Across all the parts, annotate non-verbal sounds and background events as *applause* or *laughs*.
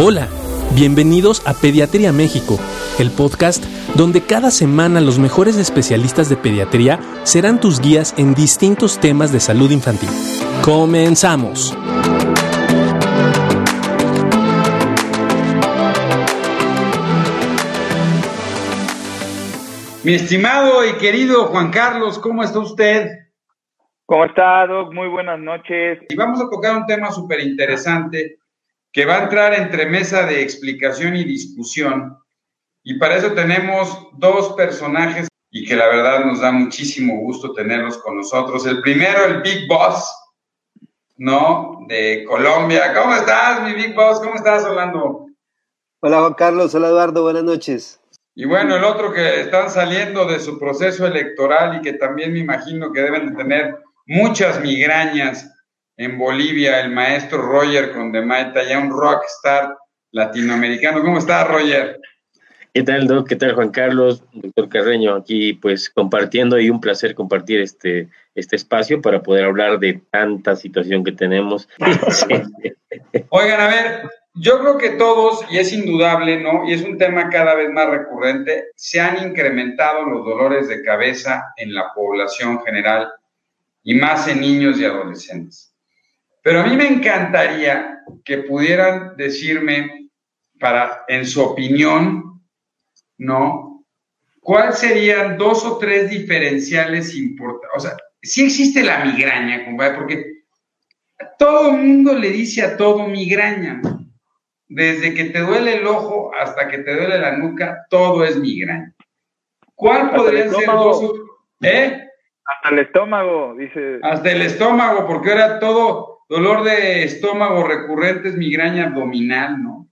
Hola, bienvenidos a Pediatría México, el podcast donde cada semana los mejores especialistas de pediatría serán tus guías en distintos temas de salud infantil. Comenzamos. Mi estimado y querido Juan Carlos, ¿cómo está usted? ¿Cómo está, Doc? Muy buenas noches. Y vamos a tocar un tema súper interesante que va a entrar entre mesa de explicación y discusión. Y para eso tenemos dos personajes y que la verdad nos da muchísimo gusto tenerlos con nosotros. El primero, el Big Boss, ¿no? De Colombia. ¿Cómo estás, mi Big Boss? ¿Cómo estás, Orlando? Hola, Juan Carlos. Hola, Eduardo. Buenas noches. Y bueno, el otro que están saliendo de su proceso electoral y que también me imagino que deben de tener muchas migrañas en Bolivia, el maestro Roger Condemaita, ya un rockstar latinoamericano. ¿Cómo está, Roger? ¿Qué tal, Doc? ¿Qué tal, Juan Carlos? Doctor Carreño, aquí pues compartiendo y un placer compartir este, este espacio para poder hablar de tanta situación que tenemos. *laughs* Oigan, a ver, yo creo que todos, y es indudable, ¿no? Y es un tema cada vez más recurrente, se han incrementado los dolores de cabeza en la población general y más en niños y adolescentes. Pero a mí me encantaría que pudieran decirme, para, en su opinión, ¿no? ¿Cuáles serían dos o tres diferenciales importantes? O sea, si existe la migraña, compadre, porque todo el mundo le dice a todo migraña. Desde que te duele el ojo hasta que te duele la nuca, todo es migraña. ¿Cuál podría ser dos? ¿Eh? Hasta el estómago, dice. Hasta el estómago, porque era todo dolor de estómago recurrente, es migraña abdominal, ¿no?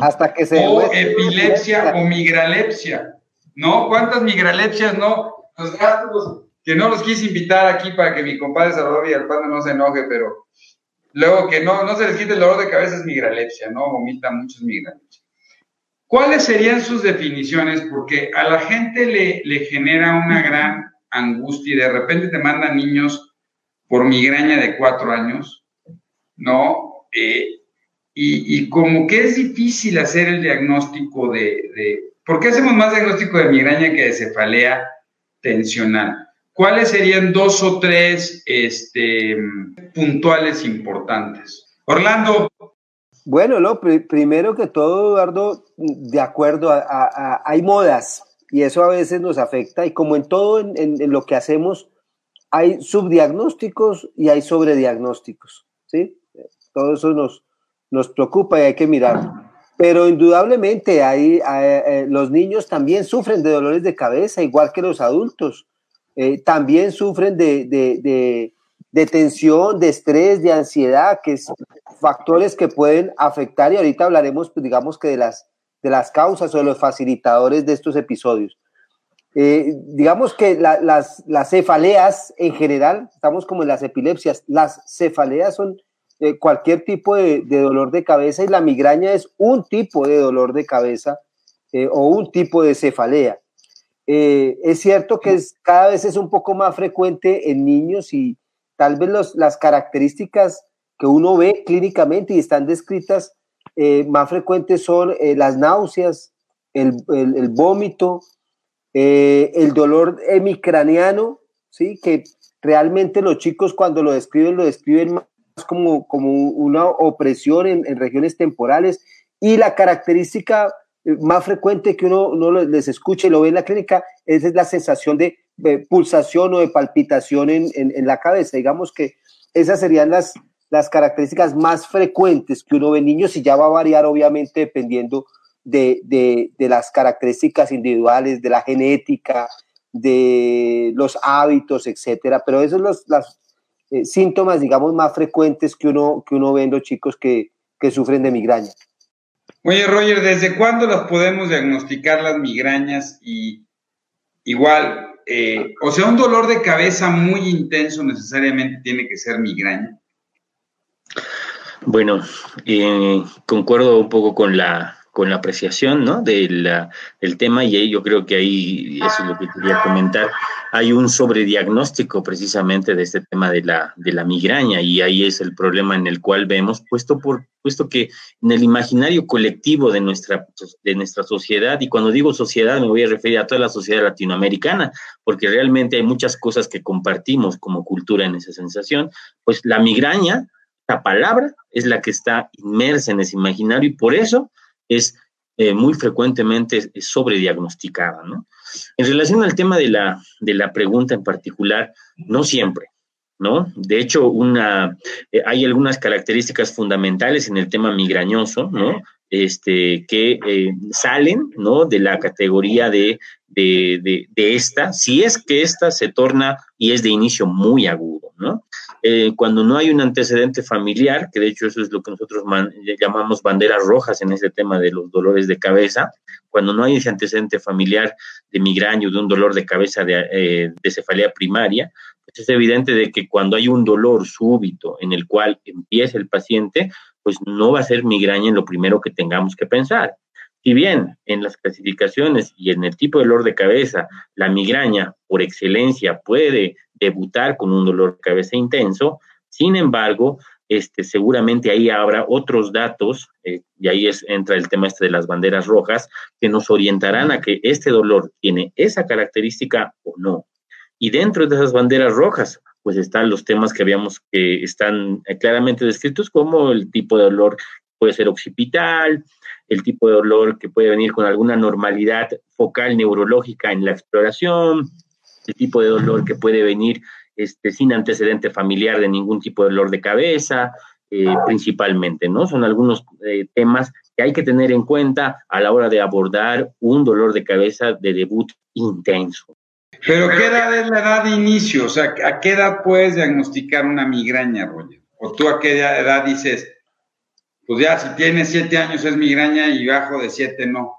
Hasta que se. O epilepsia o migralepsia, ¿no? ¿Cuántas migralepsias no? Los gatos, que no los quise invitar aquí para que mi compadre Salvador y Alpando no se enoje, pero Luego que no, no se les quite el dolor de cabeza es migralepsia, ¿no? Vomita muchos migralepsia. ¿Cuáles serían sus definiciones? Porque a la gente le, le genera una gran angustia y de repente te mandan niños por migraña de cuatro años, ¿no? Eh, y, y, como que es difícil hacer el diagnóstico de, de... ¿Por qué hacemos más diagnóstico de migraña que de cefalea tensional? ¿cuáles serían dos o tres este, puntuales importantes? Orlando. Bueno, lo primero que todo, Eduardo, de acuerdo, a, hay modas y eso a veces nos afecta y como en todo en, lo que hacemos, hay subdiagnósticos y hay sobrediagnósticos, ¿sí? Todo eso nos, nos preocupa y hay que mirarlo. Pero indudablemente hay, eh, los niños también sufren de dolores de cabeza, igual que los adultos. Eh, también sufren de, de, de, tensión, de estrés, de ansiedad, que es factores que pueden afectar y ahorita hablaremos, pues, digamos que de las, de las causas o de los facilitadores de estos episodios. Eh, digamos que las, cefaleas en general, estamos como en las epilepsias, las cefaleas son eh, cualquier tipo de, dolor de cabeza y la migraña es un tipo de dolor de cabeza o un tipo de cefalea. Eh, es cierto que es, cada vez es un poco más frecuente en niños y tal vez los, las características que uno ve clínicamente y están descritas eh, más frecuentes son eh, las náuseas, el, el, vómito, el dolor hemicraniano, ¿sí? que realmente los chicos cuando lo describen lo describen más como, como una opresión en, en regiones temporales y la característica más frecuente que uno, uno les escuche y lo ve en la clínica es la sensación de, pulsación o de palpitación en, en, la cabeza. Digamos que esas serían las, las características más frecuentes que uno ve en niños y ya va a variar obviamente dependiendo de, de, de las características individuales, de la genética, de los hábitos, etcétera. Pero esos son los las, eh, síntomas, digamos, más frecuentes que uno, que uno ve en los chicos que, que sufren de migraña. Oye, Roger, ¿desde cuándo las podemos diagnosticar las migrañas? Y igual, eh, o sea, un dolor de cabeza muy intenso necesariamente tiene que ser migraña. Bueno, eh, concuerdo un poco con la, con la apreciación ¿no? del, del tema y yo creo que ahí, eso es lo que quería comentar, hay un sobrediagnóstico precisamente de este tema de la, de la migraña y ahí es el problema en el cual vemos, puesto, por, puesto que en el imaginario colectivo de nuestra, de nuestra sociedad, y cuando digo sociedad me voy a referir a toda la sociedad latinoamericana, porque realmente hay muchas cosas que compartimos como cultura en esa sensación, pues la migraña, la palabra, es la que está inmersa en ese imaginario y por eso es eh, muy frecuentemente sobrediagnosticada, ¿no? En relación al tema de la, de la pregunta en particular, no siempre, ¿no? De hecho, una, eh, hay algunas características fundamentales en el tema migrañoso, ¿no? Este, que eh, salen, ¿no? De la categoría de, de, de, esta, si es que esta se torna y es de inicio muy agudo, ¿no? Eh, cuando no hay un antecedente familiar, que de hecho eso es lo que nosotros llamamos banderas rojas en este tema de los dolores de cabeza, cuando no hay ese antecedente familiar de migraña o de un dolor de cabeza de, eh, de cefalea primaria, pues es evidente de que cuando hay un dolor súbito en el cual empieza el paciente, pues no va a ser migraña en lo primero que tengamos que pensar. Si bien en las clasificaciones y en el tipo de dolor de cabeza, la migraña por excelencia puede debutar con un dolor de cabeza intenso, sin embargo, este, seguramente ahí habrá otros datos, eh, y ahí es, entra el tema este de las banderas rojas, que nos orientarán a que este dolor tiene esa característica o no. Y dentro de esas banderas rojas, pues están los temas que habíamos que están eh, claramente descritos como el tipo de dolor puede ser occipital, el tipo de dolor que puede venir con alguna normalidad focal neurológica en la exploración, el tipo de dolor que puede venir este, sin antecedente familiar de ningún tipo de dolor de cabeza, eh, principalmente, ¿no? Son algunos eh, temas que hay que tener en cuenta a la hora de abordar un dolor de cabeza de debut intenso. Pero ¿qué edad es la edad de inicio? O sea, ¿a qué edad puedes diagnosticar una migraña, Roger? ¿O tú a qué edad dices, pues ya si tienes siete años es migraña y bajo de siete no?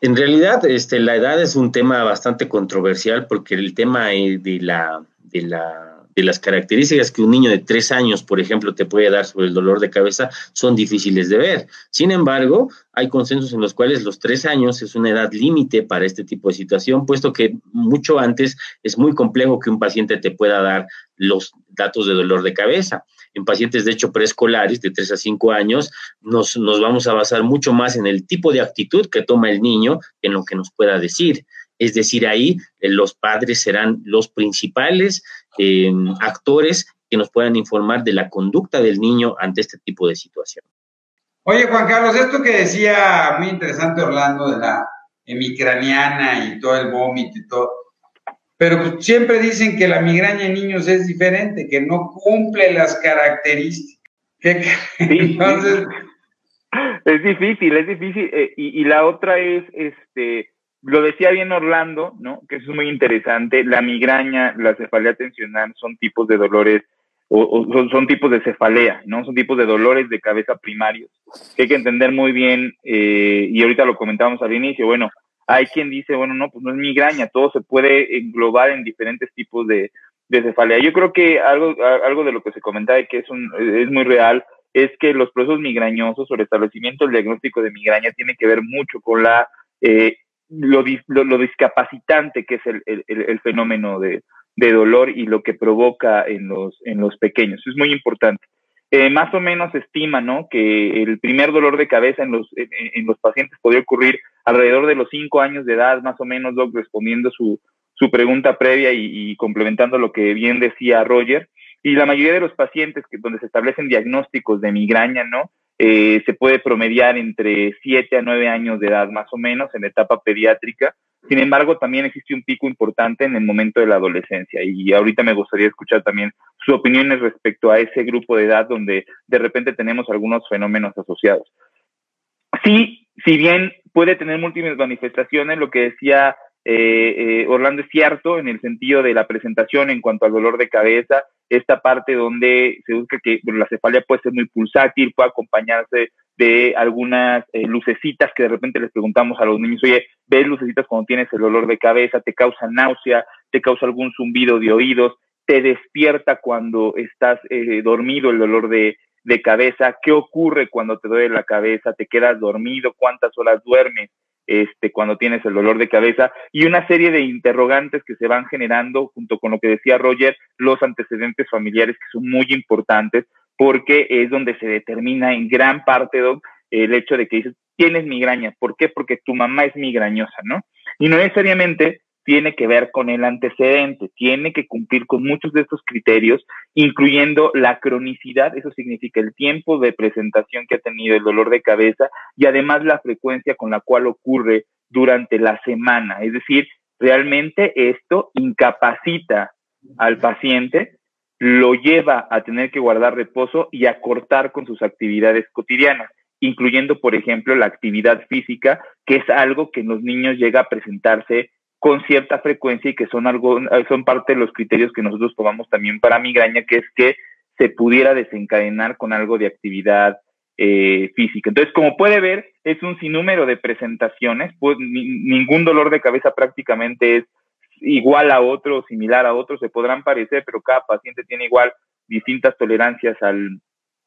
En realidad, este, la edad es un tema bastante controversial porque el tema de la, de la de las características que un niño de tres años, por ejemplo, te puede dar sobre el dolor de cabeza son difíciles de ver. Sin embargo, hay consensos en los cuales los tres años es una edad límite para este tipo de situación, puesto que mucho antes es muy complejo que un paciente te pueda dar los datos de dolor de cabeza. En pacientes, de hecho, preescolares de tres a cinco años, nos, nos vamos a basar mucho más en el tipo de actitud que toma el niño que en lo que nos pueda decir. Es decir, ahí eh, los padres serán los principales eh, actores que nos puedan informar de la conducta del niño ante este tipo de situación. Oye, Juan Carlos, esto que decía muy interesante Orlando de la hemicraniana y todo el vómito y todo, pero siempre dicen que la migraña en niños es diferente, que no cumple las características. Entonces... Es difícil, es difícil. Eh, y, y, la otra es, este, lo decía bien Orlando, ¿no? Que eso es muy interesante. La migraña, la cefalea tensional son tipos de dolores o, son, tipos de cefalea, ¿no? Son tipos de dolores de cabeza primarios que hay que entender muy bien eh, y ahorita lo comentábamos al inicio. Bueno, hay quien dice, bueno, no, pues no es migraña, todo se puede englobar en diferentes tipos de, de cefalea. Yo creo que algo, algo de lo que se comentaba y que es, un, es muy real es que los procesos migrañosos o el establecimiento del diagnóstico de migraña tiene que ver mucho con la eh, lo, lo, discapacitante que es el, el, fenómeno de, de, dolor y lo que provoca en los, en los pequeños. Es muy importante. Eh, más o menos se estima ¿no? que el primer dolor de cabeza en los, en, los pacientes podría ocurrir alrededor de los cinco años de edad, más o menos, Doc, respondiendo su, su pregunta previa y, y, complementando lo que bien decía Roger. Y la mayoría de los pacientes que, donde se establecen diagnósticos de migraña, ¿no? Eh, se puede promediar entre 7 a 9 años de edad más o menos en la etapa pediátrica. Sin embargo, también existe un pico importante en el momento de la adolescencia y ahorita me gustaría escuchar también sus opiniones respecto a ese grupo de edad donde de repente tenemos algunos fenómenos asociados. Sí, si bien puede tener múltiples manifestaciones, lo que decía eh, eh, Orlando es cierto en el sentido de la presentación en cuanto al dolor de cabeza, esta parte donde se busca que la cefalia puede ser muy pulsátil, puede acompañarse de algunas eh, lucecitas que de repente les preguntamos a los niños, oye, ¿ves lucecitas cuando tienes el dolor de cabeza? ¿Te causa náusea? ¿Te causa algún zumbido de oídos? ¿Te despierta cuando estás dormido el dolor de, de cabeza, qué ocurre cuando te duele la cabeza, te quedas dormido, cuántas horas duermes este, cuando tienes el dolor de cabeza y una serie de interrogantes que se van generando junto con lo que decía Roger, los antecedentes familiares que son muy importantes porque es donde se determina en gran parte, el hecho de que dices, tienes migraña. ¿Por qué? Porque tu mamá es migrañosa, ¿no? Y no necesariamente tiene que ver con el antecedente, tiene que cumplir con muchos de estos criterios, incluyendo la cronicidad, eso significa el tiempo de presentación que ha tenido el dolor de cabeza y además la frecuencia con la cual ocurre durante la semana. Es decir, realmente esto incapacita al paciente, lo lleva a tener que guardar reposo y a cortar con sus actividades cotidianas incluyendo, por ejemplo, la actividad física, que es algo que en los niños llega a presentarse con cierta frecuencia y que son algo, son parte de los criterios que nosotros tomamos también para migraña, que es que se pudiera desencadenar con algo de actividad eh, física. Entonces, como puede ver, es un sinnúmero de presentaciones, pues ningún dolor de cabeza prácticamente es igual a otro, similar a otro, se podrán parecer, pero cada paciente tiene igual distintas tolerancias al,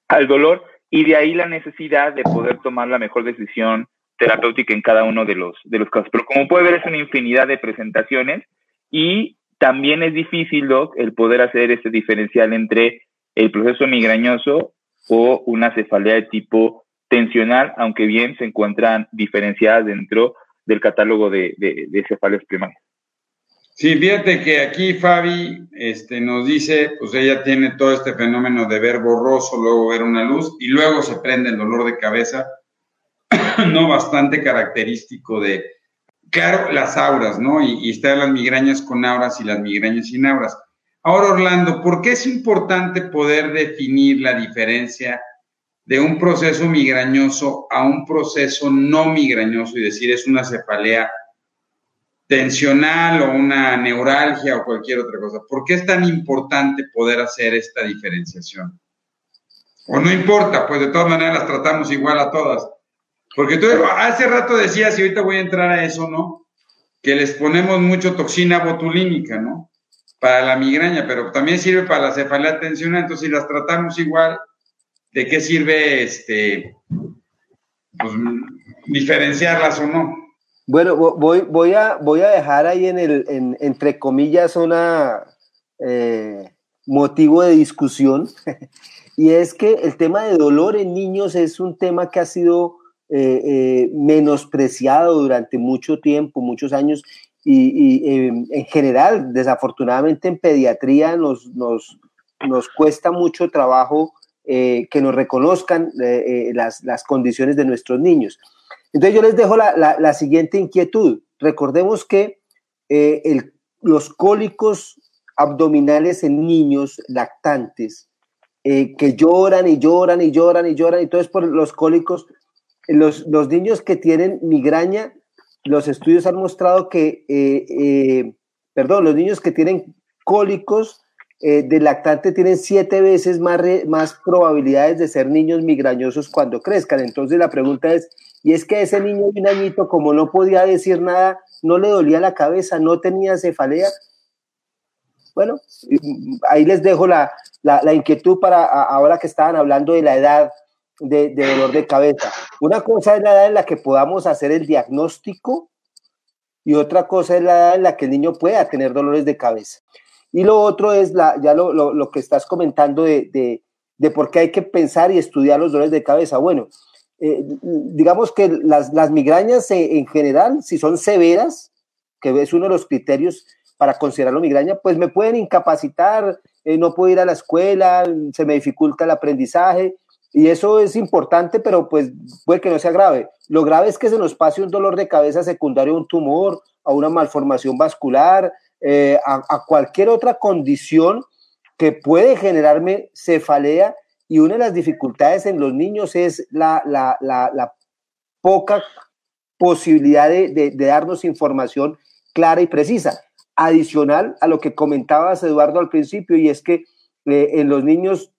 al dolor y de ahí la necesidad de poder tomar la mejor decisión terapéutica en cada uno de los, de los casos. Pero como puede ver, es una infinidad de presentaciones y también es difícil, el poder hacer ese diferencial entre el proceso migrañoso o una cefalea de tipo tensional, aunque bien se encuentran diferenciadas dentro del catálogo de, de, de cefaleas primarias. Sí, fíjate que aquí Fabi este, nos dice, pues ella tiene todo este fenómeno de ver borroso, luego ver una luz y luego se prende el dolor de cabeza, *coughs* no bastante característico de, claro, las auras, ¿no? Y, y están las migrañas con auras y las migrañas sin auras. Ahora, Orlando, ¿por qué es importante poder definir la diferencia de un proceso migrañoso a un proceso no migrañoso y decir es una cefalea tensional o una neuralgia o cualquier otra cosa. ¿Por qué es tan importante poder hacer esta diferenciación? O no importa, pues de todas maneras las tratamos igual a todas. Porque tú hace rato decías, y ahorita voy a entrar a eso, ¿no? Que les ponemos mucho toxina botulínica, ¿no? Para la migraña, pero también sirve para la cefalea tensional. Entonces, si las tratamos igual, ¿de qué sirve este, pues, diferenciarlas o no? Bueno, voy, voy, a, voy a dejar ahí en el, en, entre comillas, una eh, motivo de discusión, *laughs* y es que el tema de dolor en niños es un tema que ha sido eh, eh, menospreciado durante mucho tiempo, muchos años, y, em, en general, desafortunadamente en pediatría nos, nos, nos cuesta mucho trabajo que nos reconozcan las, las condiciones de nuestros niños. Entonces yo les dejo la, siguiente inquietud. Recordemos que eh, los cólicos abdominales en niños lactantes, eh, que lloran y lloran y lloran y lloran, y todo es por los cólicos, los, los niños que tienen migraña, los estudios han mostrado que, eh, perdón, los niños que tienen cólicos de lactante tienen siete veces más, más probabilidades de ser niños migrañosos cuando crezcan. Entonces la pregunta es, y es que ese niño de un añito, como no podía decir nada, no le dolía la cabeza, no tenía cefalea. Bueno, ahí les dejo la, inquietud para ahora que estaban hablando de la edad de, dolor de cabeza. Una cosa es la edad en la que podamos hacer el diagnóstico y otra cosa es la edad en la que el niño pueda tener dolores de cabeza. Y lo otro es la, ya lo, que estás comentando de, de, por qué hay que pensar y estudiar los dolores de cabeza. Bueno, eh, digamos que las, las migrañas eh, en general, si son severas, que es uno de los criterios para considerarlo migraña, pues me pueden incapacitar, eh, no puedo ir a la escuela, se me dificulta el aprendizaje, y eso es importante, pero pues puede que no sea grave. Lo grave es que se nos pase un dolor de cabeza secundario a un tumor, a una malformación vascular, a, a cualquier otra condición que puede generarme cefalea y una de las dificultades en los niños es la, poca posibilidad de, darnos información clara y precisa. Adicional a lo que comentabas, Eduardo, al principio, y es que eh, en los niños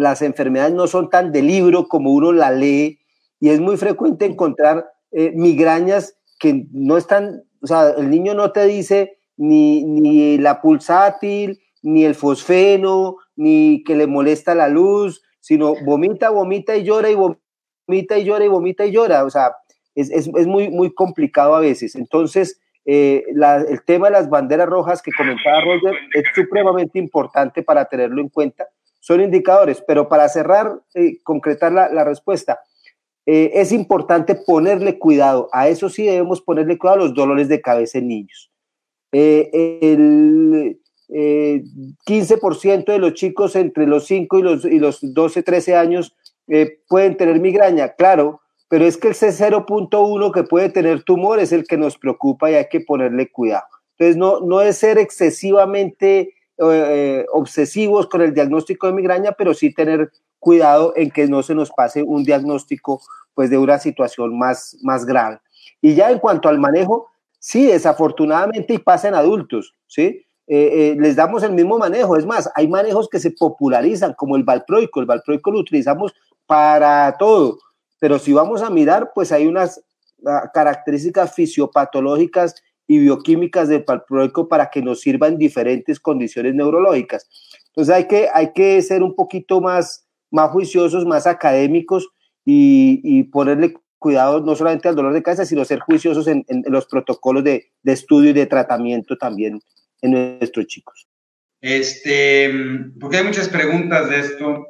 las enfermedades no son tan de libro como uno la lee, y es muy frecuente encontrar eh, migrañas que no están, o sea, el niño no te dice ni, ni la pulsátil, ni el fosfeno, ni que le molesta la luz, sino vomita, vomita y llora y vomita y llora y vomita y llora. O sea, es, es, es muy, muy complicado a veces. Entonces, eh, el tema de las banderas rojas que comentaba Roger es supremamente importante para tenerlo en cuenta. Son indicadores, pero para cerrar, eh, concretar la, respuesta, eh, es importante ponerle cuidado. A eso sí debemos ponerle cuidado a los dolores de cabeza en niños. el 15% de los chicos entre los 5 y los, y los 12, 13 años pueden tener migraña. Claro, pero es que el C0.1 que puede tener tumor es el que nos preocupa y hay que ponerle cuidado. Entonces, no, no es ser excesivamente eh, eh, obsesivos con el diagnóstico de migraña, pero sí tener cuidado en que no se nos pase un diagnóstico pues de una situación más, más grave. Y ya en cuanto al manejo, sí, desafortunadamente y pasa en adultos, ¿sí? Eh, les damos el mismo manejo. Es más, hay manejos que se popularizan, como el valproico. El valproico lo utilizamos para todo pero si vamos a mirar, pues hay unas ah, características fisiopatológicas y bioquímicas del valproico para que nos sirva en diferentes condiciones neurológicas. Entonces hay que, hay que ser un poquito más, más juiciosos, más académicos y, ponerle cuidado no solamente al dolor de cabeza, sino ser juiciosos en, los protocolos de, de, estudio y de tratamiento también en nuestros chicos. Este, porque hay muchas preguntas de esto.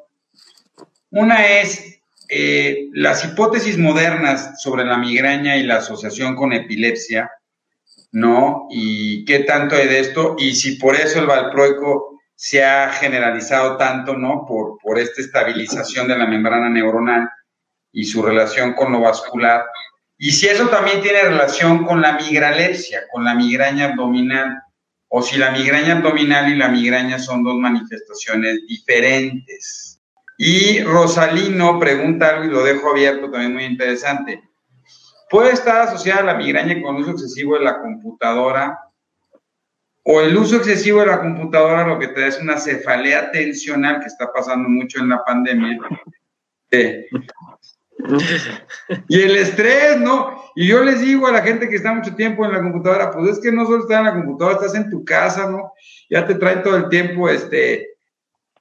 Una es, eh, las hipótesis modernas sobre la migraña y la asociación con epilepsia, ¿no? Y qué tanto hay de esto, y si por eso el valproico se ha generalizado tanto, ¿no? Por, por esta estabilización de la membrana neuronal y su relación con lo vascular. Y si eso también tiene relación con la migralepsia, con la migraña abdominal, o si la migraña abdominal y la migraña son dos manifestaciones diferentes. Y Rosalino pregunta algo y lo dejo abierto, también muy interesante. ¿Puede estar asociada la migraña con uso excesivo de la computadora? ¿O el uso excesivo de la computadora lo que te da es una cefalea tensional que está pasando mucho en la pandemia? Y el estrés, ¿no? Y yo les digo a la gente que está mucho tiempo en la computadora, pues es que no solo estás en la computadora, estás en tu casa, ¿no? Ya te traen todo el tiempo, este,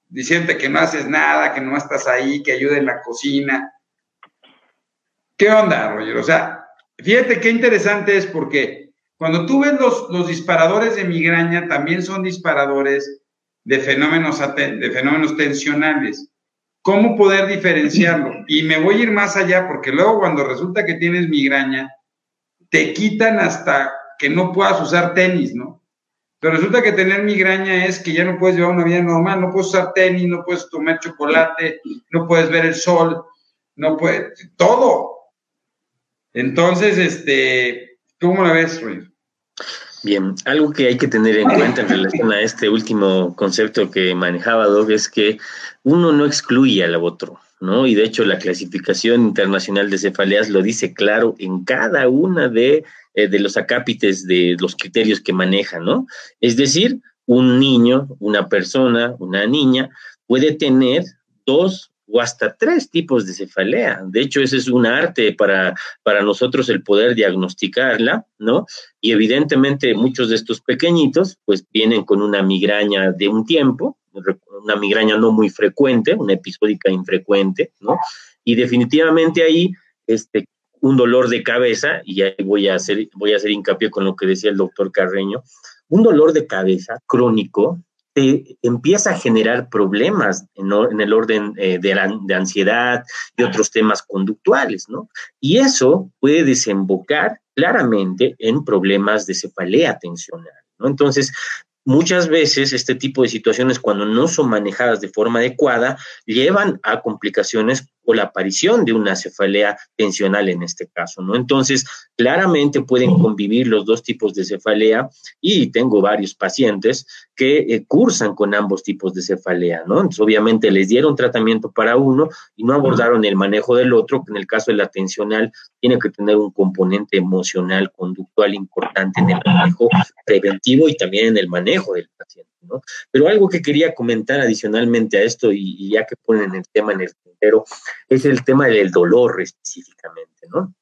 diciendo que no haces nada, que no estás ahí, que ayuda en la cocina. ¿Qué onda, Roger? O sea, fíjate qué interesante es porque cuando tú ves los, los disparadores de migraña, también son disparadores de fenómenos, de fenómenos tensionales. ¿Cómo poder diferenciarlo? *laughs* Y me voy a ir más allá porque luego cuando resulta que tienes migraña, te quitan hasta que no puedas usar tenis, ¿no? Pero resulta que tener migraña es que ya no puedes llevar una vida normal, no puedes usar tenis, no puedes tomar chocolate, no puedes ver el sol, no puedes, todo. Entonces, este, ¿cómo la ves, Ruiz? Bien, algo que hay que tener en cuenta en relación a este último concepto que manejaba Doug es que uno no excluye al otro, ¿no? Y de hecho la clasificación internacional de cefaleas lo dice claro en cada una de eh, de los acápites de los criterios que maneja, ¿no? Es decir, un niño, una persona, una niña puede tener dos o hasta tres tipos de cefalea. De hecho, ese es un arte para, para nosotros el poder diagnosticarla, ¿no? Y evidentemente muchos de estos pequeñitos pues vienen con una migraña de un tiempo, una migraña no muy frecuente, una episódica infrecuente, ¿no? Y definitivamente ahí este, un dolor de cabeza, y ahí voy a hacer, voy a hacer hincapié con lo que decía el doctor Carreño, un dolor de cabeza crónico te empieza a generar problemas en, el orden eh, de, de, ansiedad y otros temas conductuales, ¿no? Y eso puede desembocar claramente en problemas de cefalea tensional, ¿no? Entonces, Muchas veces este tipo de situaciones, cuando no son manejadas de forma adecuada, llevan a complicaciones o la aparición de una cefalea tensional en este caso, ¿no? Entonces, claramente pueden convivir los dos tipos de cefalea y tengo varios pacientes que eh, cursan con ambos tipos de cefalea, ¿no? Entonces, obviamente les dieron tratamiento para uno y no abordaron el manejo del otro, que en el caso de la tensional tiene que tener un componente emocional, conductual importante en el manejo preventivo y también en el manejo del paciente, Pero algo que quería comentar adicionalmente a esto, y, ya que ponen el tema en el tintero, es el tema del dolor específicamente, ¿no?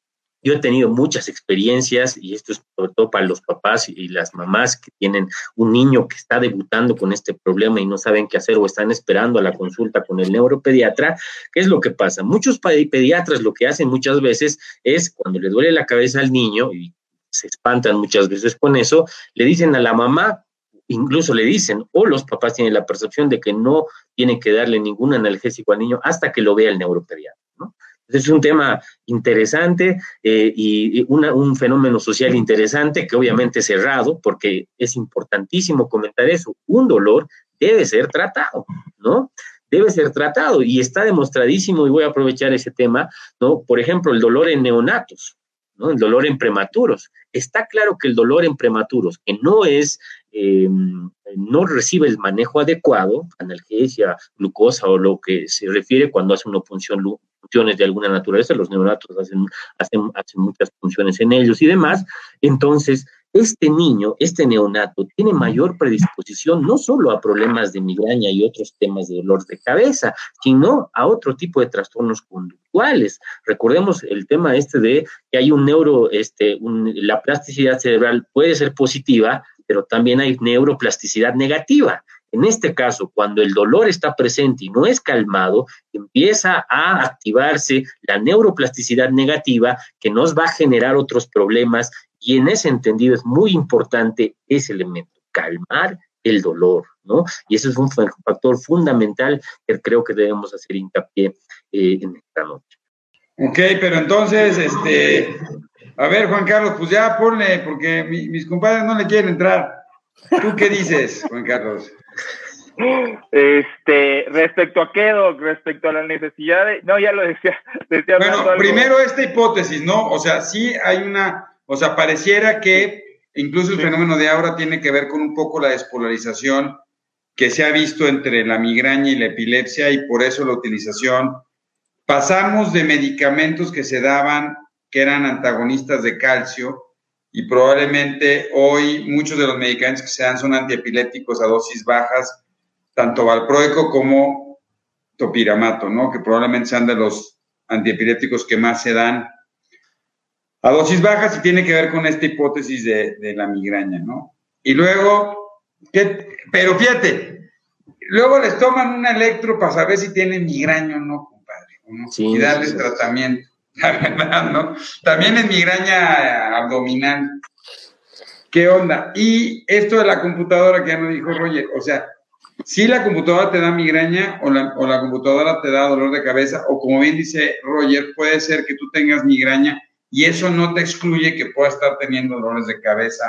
Yo he tenido muchas experiencias y esto es sobre todo para los papás y las mamás que tienen un niño que está debutando con este problema y no saben qué hacer o están esperando a la consulta con el neuropediatra. ¿Qué es lo que pasa? Muchos pediatras lo que hacen muchas veces es cuando le duele la cabeza al niño y se espantan muchas veces con eso, le dicen a la mamá, incluso le dicen, o los papás tienen la percepción de que no tienen que darle ningún analgésico al niño hasta que lo vea el neuropediatra. ¿no? Es un tema interesante eh, y un fenómeno social interesante que obviamente es cerrado porque es importantísimo comentar eso. Un dolor debe ser tratado, ¿no? Debe ser tratado y está demostradísimo y voy a aprovechar ese tema, ¿no? Por ejemplo, el dolor en neonatos, ¿no? El dolor en prematuros. Está claro que el dolor en prematuros, que no es, eh, no recibe el manejo adecuado, analgesia, glucosa o lo que se refiere cuando hace una punción funciones de alguna naturaleza, los neonatos hacen, hacen, hacen muchas funciones en ellos y demás, entonces este niño, este neonato, tiene mayor predisposición no solo a problemas de migraña y otros temas de dolor de cabeza, sino a otro tipo de trastornos conductuales. Recordemos el tema este de que hay un neuro, este, la plasticidad cerebral puede ser positiva, pero también hay neuroplasticidad negativa. En este caso, cuando el dolor está presente y no es calmado, empieza a activarse la neuroplasticidad negativa que nos va a generar otros problemas y en ese entendido es muy importante ese elemento, calmar el dolor, ¿no? Y eso es un factor fundamental que creo que debemos hacer hincapié eh, en esta noche. Ok, pero entonces, este, a ver, Juan Carlos, pues ya ponle, porque mis compadres no le quieren entrar. ¿Tú qué dices, Juan Carlos? Este, respecto a qué, Doc, respecto a la necesidad de, no, ya lo decía. decía bueno, primero esta hipótesis, ¿no? O sea, sí hay una, o sea, pareciera que incluso el fenómeno de ahora tiene que ver con un poco la despolarización que se ha visto entre la migraña y la epilepsia y por eso la utilización. Pasamos de medicamentos que se daban, que eran antagonistas de calcio, y probablemente hoy muchos de los medicamentos que se dan son antiepilépticos a dosis bajas, tanto valproico como topiramato, ¿no? Que probablemente sean de los antiepilépticos que más se dan a dosis bajas y tiene que ver con esta hipótesis de, la migraña, ¿no? Y luego, ¿qué? pero fíjate, luego les toman un electro para saber si tienen migraña o no, compadre, y darles tratamiento. *laughs* La verdad, ¿no? También es migraña abdominal. ¿Qué onda? Y esto de la computadora que ya nos dijo Roger, o sea, si la computadora te da migraña o la, o la computadora te da dolor de cabeza, o como bien dice Roger, puede ser que tú tengas migraña y eso no te excluye que pueda estar teniendo dolores de cabeza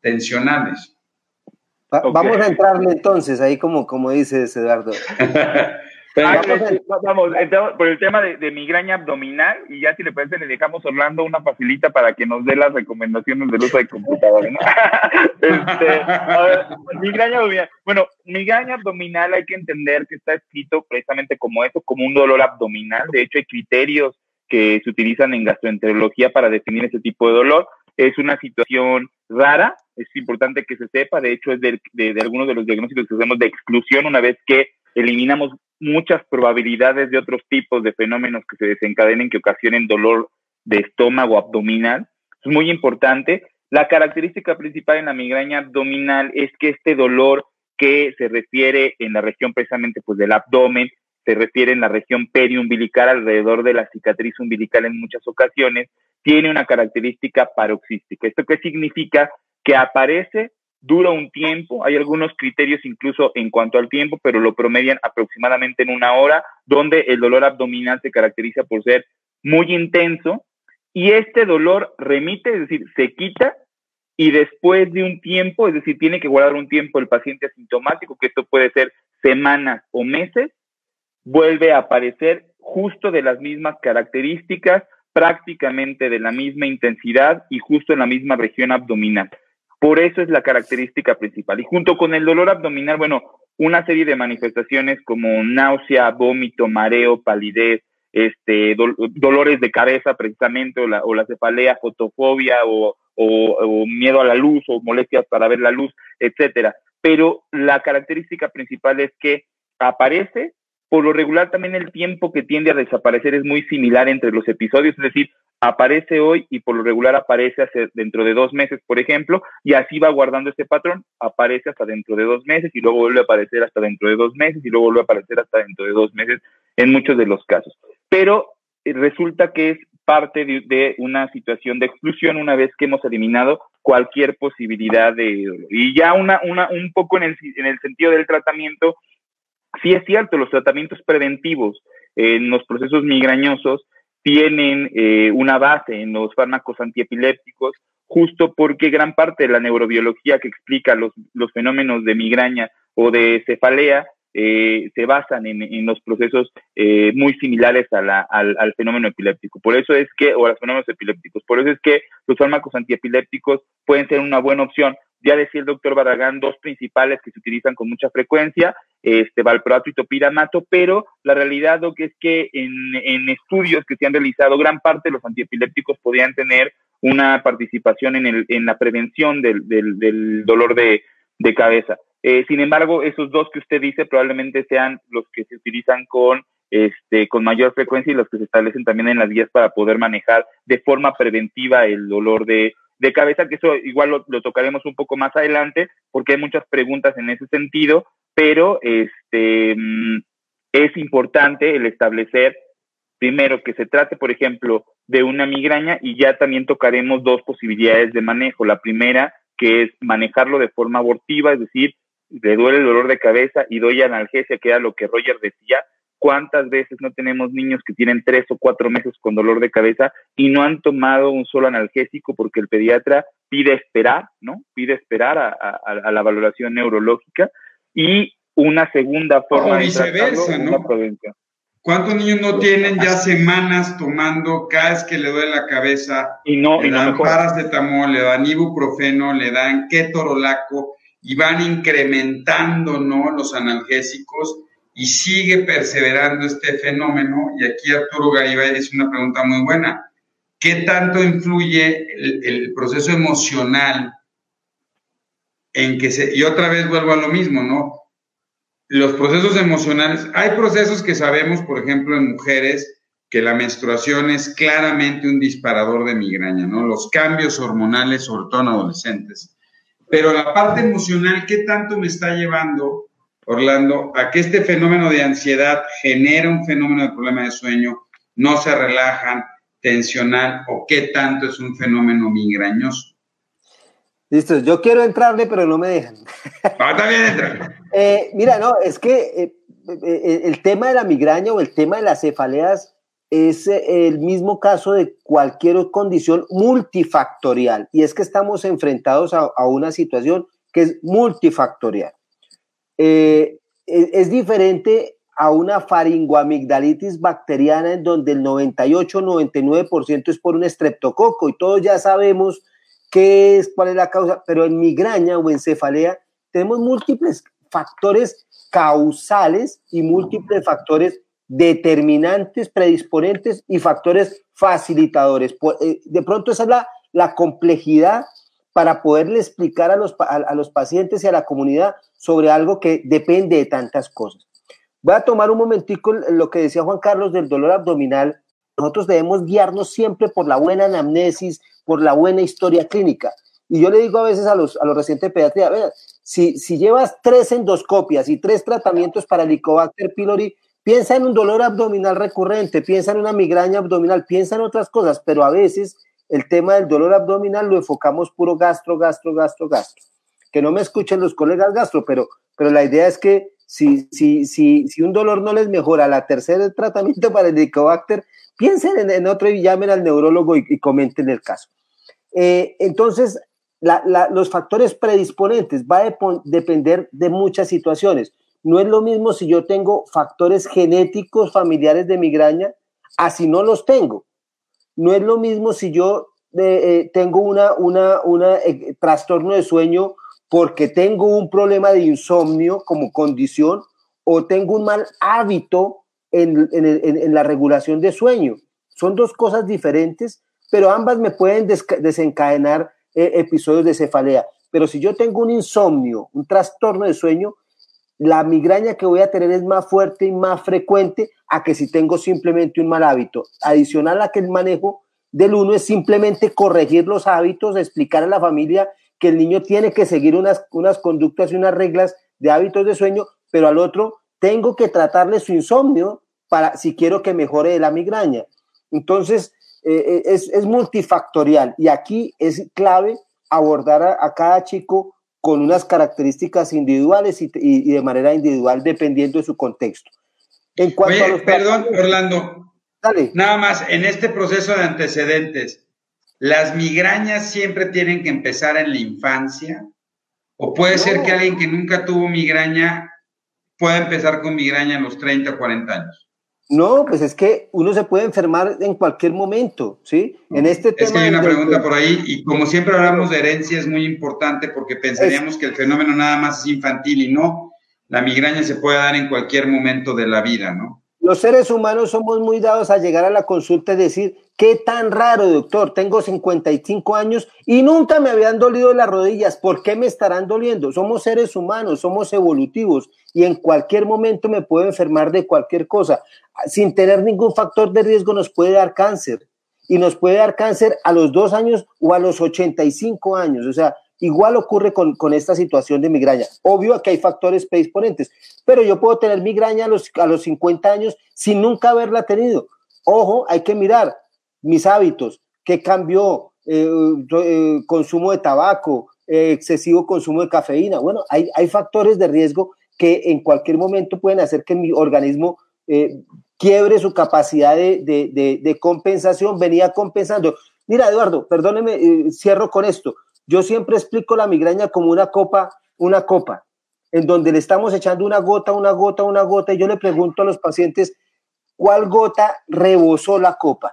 tensionales. Vamos a entrarle entonces ahí como, como dices Eduardo. *laughs* vamos, por el tema de, migraña abdominal y ya si le parece le dejamos Orlando una facilita para que nos dé las recomendaciones del uso de computadora. *laughs* este, migraña abdominal. Bueno, migraña abdominal hay que entender que está escrito precisamente como eso, como un dolor abdominal. De hecho, hay criterios que se utilizan en gastroenterología para definir ese tipo de dolor. Es una situación rara, es importante que se sepa, de hecho es de, de, de algunos de los diagnósticos que hacemos de exclusión una vez que eliminamos muchas probabilidades de otros tipos de fenómenos que se desencadenen que ocasionen dolor de estómago abdominal. Es muy importante. La característica principal en la migraña abdominal es que este dolor que se refiere en la región precisamente pues del abdomen, se refiere en la región periumbilical alrededor de la cicatriz umbilical en muchas ocasiones, tiene una característica paroxística. ¿Esto qué significa? Que aparece dura un tiempo, hay algunos criterios incluso en cuanto al tiempo, pero lo promedian aproximadamente en una hora, donde el dolor abdominal se caracteriza por ser muy intenso y este dolor remite, es decir, se quita y después de un tiempo, es decir, tiene que guardar un tiempo el paciente asintomático, que esto puede ser semanas o meses, vuelve a aparecer justo de las mismas características, prácticamente de la misma intensidad y justo en la misma región abdominal. Por eso es la característica principal. Y junto con el dolor abdominal, bueno, una serie de manifestaciones como náusea, vómito, mareo, palidez, este, dolores de cabeza precisamente, o la, o la cefalea, fotofobia, o, o, miedo a la luz, o molestias para ver la luz, etcétera. Pero la característica principal es que aparece, por lo regular también el tiempo que tiende a desaparecer es muy similar entre los episodios, es decir, aparece hoy y por lo regular aparece hacia dentro de dos meses, por ejemplo, y así va guardando ese patrón, aparece hasta dentro de dos meses y luego vuelve a aparecer hasta dentro de dos meses y luego vuelve a aparecer hasta dentro de dos meses en muchos de los casos. Pero eh, resulta que es parte de, una situación de exclusión una vez que hemos eliminado cualquier posibilidad de y ya una, una un poco en el sentido del tratamiento sí es cierto los tratamientos preventivos en los procesos migrañosos tienen eh, una base en los fármacos antiepilépticos, justo porque gran parte de la neurobiología que explica los, los fenómenos de migraña o de cefalea eh, se basan en, en los procesos eh, muy similares al, al, fenómeno epiléptico. Por eso es que, o a los fenómenos epilépticos, por eso es que los fármacos antiepilépticos pueden ser una buena opción. Ya decía el doctor Barragán, dos principales que se utilizan con mucha frecuencia, este, valproato y topiramato, pero la realidad que es que en, en, estudios que se han realizado, gran parte de los antiepilépticos podían tener una participación en, el, en la prevención del, del, del dolor de, de cabeza. Eh, sin embargo, esos dos que usted dice probablemente sean los que se utilizan con este, con mayor frecuencia y los que se establecen también en las guías para poder manejar de forma preventiva el dolor de, de cabeza, que eso igual lo, tocaremos un poco más adelante, porque hay muchas preguntas en ese sentido, pero este, mm, es importante el establecer primero que se trate, por ejemplo, de una migraña y ya también tocaremos dos posibilidades de manejo. La primera, que es manejarlo de forma abortiva, es decir, le duele el dolor de cabeza y doy analgesia, que era lo que Roger decía. ¿Cuántas veces no tenemos niños que tienen tres o cuatro meses con dolor de cabeza y no han tomado un solo analgésico porque el pediatra pide esperar, ¿no? Pide esperar a, a, a la valoración neurológica. Y una segunda forma o viceversa, de ¿no? ¿Cuántos niños no tienen ya semanas tomando cada vez que le duele la cabeza? Y no, le y dan no paracetamol, le dan ibuprofeno, le dan ketorolaco y van incrementando ¿no? los analgésicos y sigue perseverando este fenómeno. Y aquí Arturo Garibay es una pregunta muy buena. ¿Qué tanto influye el, el, proceso emocional en que se... Y otra vez vuelvo a lo mismo, ¿no? Los procesos emocionales, hay procesos que sabemos, por ejemplo, en mujeres, que la menstruación es claramente un disparador de migraña, ¿no? Los cambios hormonales, sobre todo en adolescentes pero la parte emocional, ¿qué tanto me está llevando, Orlando, a que este fenómeno de ansiedad genera un fenómeno de problema de sueño, no se relajan, tensional, o qué tanto es un fenómeno migrañoso? Listo, yo quiero entrarle, pero no me dejan. Ah, también *laughs* eh, mira, no, es que eh, eh, el tema de la migraña o el tema de las cefaleas es eh, el mismo caso de cualquier condición multifactorial y es que estamos enfrentados a, a una situación que es multifactorial. Eh, es, diferente a una faringoamigdalitis bacteriana en donde el 98-99% es por un estreptococo y todos ya sabemos qué es, cuál es la causa, pero en migraña o en cefalea tenemos múltiples factores causales y múltiples factores determinantes, predisponentes y factores facilitadores. Eh, de pronto esa es la complejidad para poderle explicar a los, a, los pacientes y a la comunidad sobre algo que depende de tantas cosas. Voy a tomar un momentico lo que decía Juan Carlos del dolor abdominal. Nosotros debemos guiarnos siempre por la buena anamnesis, por la buena historia clínica. Y yo le digo a veces a los, a los residentes de pediatría, vean, si, si llevas tres endoscopias y tres tratamientos para Helicobacter pylori, Piensa en un dolor abdominal recurrente, piensa en una migraña abdominal, piensa en otras cosas, pero a veces el tema del dolor abdominal lo enfocamos puro gastro, gastro, gastro, gastro. Que no me escuchen los colegas gastro, pero, pero la idea es que si, si, si, si un dolor no les mejora la tercera tratamiento para el Helicobacter, piensen en, otro y llamen al neurólogo y, comenten el caso. Eh, entonces, los factores predisponentes va a depender de muchas situaciones. No es lo mismo si yo tengo factores genéticos familiares de migraña, así no los tengo. No es lo mismo si yo eh, eh, tengo una, una, una eh, trastorno de sueño porque tengo un problema de insomnio como condición o tengo un mal hábito en, en, en, la regulación de sueño. Son dos cosas diferentes, pero ambas me pueden desencadenar episodios de cefalea. Pero si yo tengo un insomnio, un trastorno de sueño, la migraña que voy a tener es más fuerte y más frecuente a que si tengo simplemente un mal hábito. Adicional a que el manejo del uno es simplemente corregir los hábitos, explicar a la familia que el niño tiene que seguir unas, unas conductas y unas reglas de hábitos de sueño, pero al otro tengo que tratarle su insomnio para si quiero que mejore la migraña. Entonces, eh, eh, es, multifactorial y aquí es clave abordar a, cada chico con unas características individuales y, de manera individual dependiendo de su contexto. En cuanto a los perdón, Orlando. Dale. Nada más, en este proceso de antecedentes, ¿las migrañas siempre tienen que empezar en la infancia? ¿O puede ser que alguien que nunca tuvo migraña pueda empezar con migraña en los 30 o 40 años? No, pues es que uno se puede enfermar en cualquier momento, ¿sí? En este tema. Es que hay una pregunta por ahí, y como siempre hablamos de herencia, es muy importante porque pensaríamos que el fenómeno nada más es infantil y no. La migraña se puede dar en cualquier momento de la vida, ¿no? Los seres humanos somos muy dados a llegar a la consulta y decir, qué tan raro, doctor, tengo 55 años y nunca me habían dolido las rodillas, ¿por qué me estarán doliendo? Somos seres humanos, somos evolutivos y en cualquier momento me puedo enfermar de cualquier cosa. Sin tener ningún factor de riesgo nos puede dar cáncer y nos puede dar cáncer a los dos años o a los 85 años. O sea, Igual ocurre con, esta situación de migraña. Obvio que hay factores predisponentes, pero yo puedo tener migraña a los, a los 50 años sin nunca haberla tenido. Ojo, hay que mirar mis hábitos, qué cambió, eh, eh, consumo de tabaco, eh, excesivo consumo de cafeína. Bueno, hay, hay factores de riesgo que en cualquier momento pueden hacer que mi organismo quiebre su capacidad de, de, compensación, venía compensando. Mira, Eduardo, perdóneme, cierro con esto. Yo siempre explico la migraña como una copa, una copa, en donde le estamos echando una gota, una gota, una gota, y yo le pregunto a los pacientes, ¿cuál gota rebosó la copa?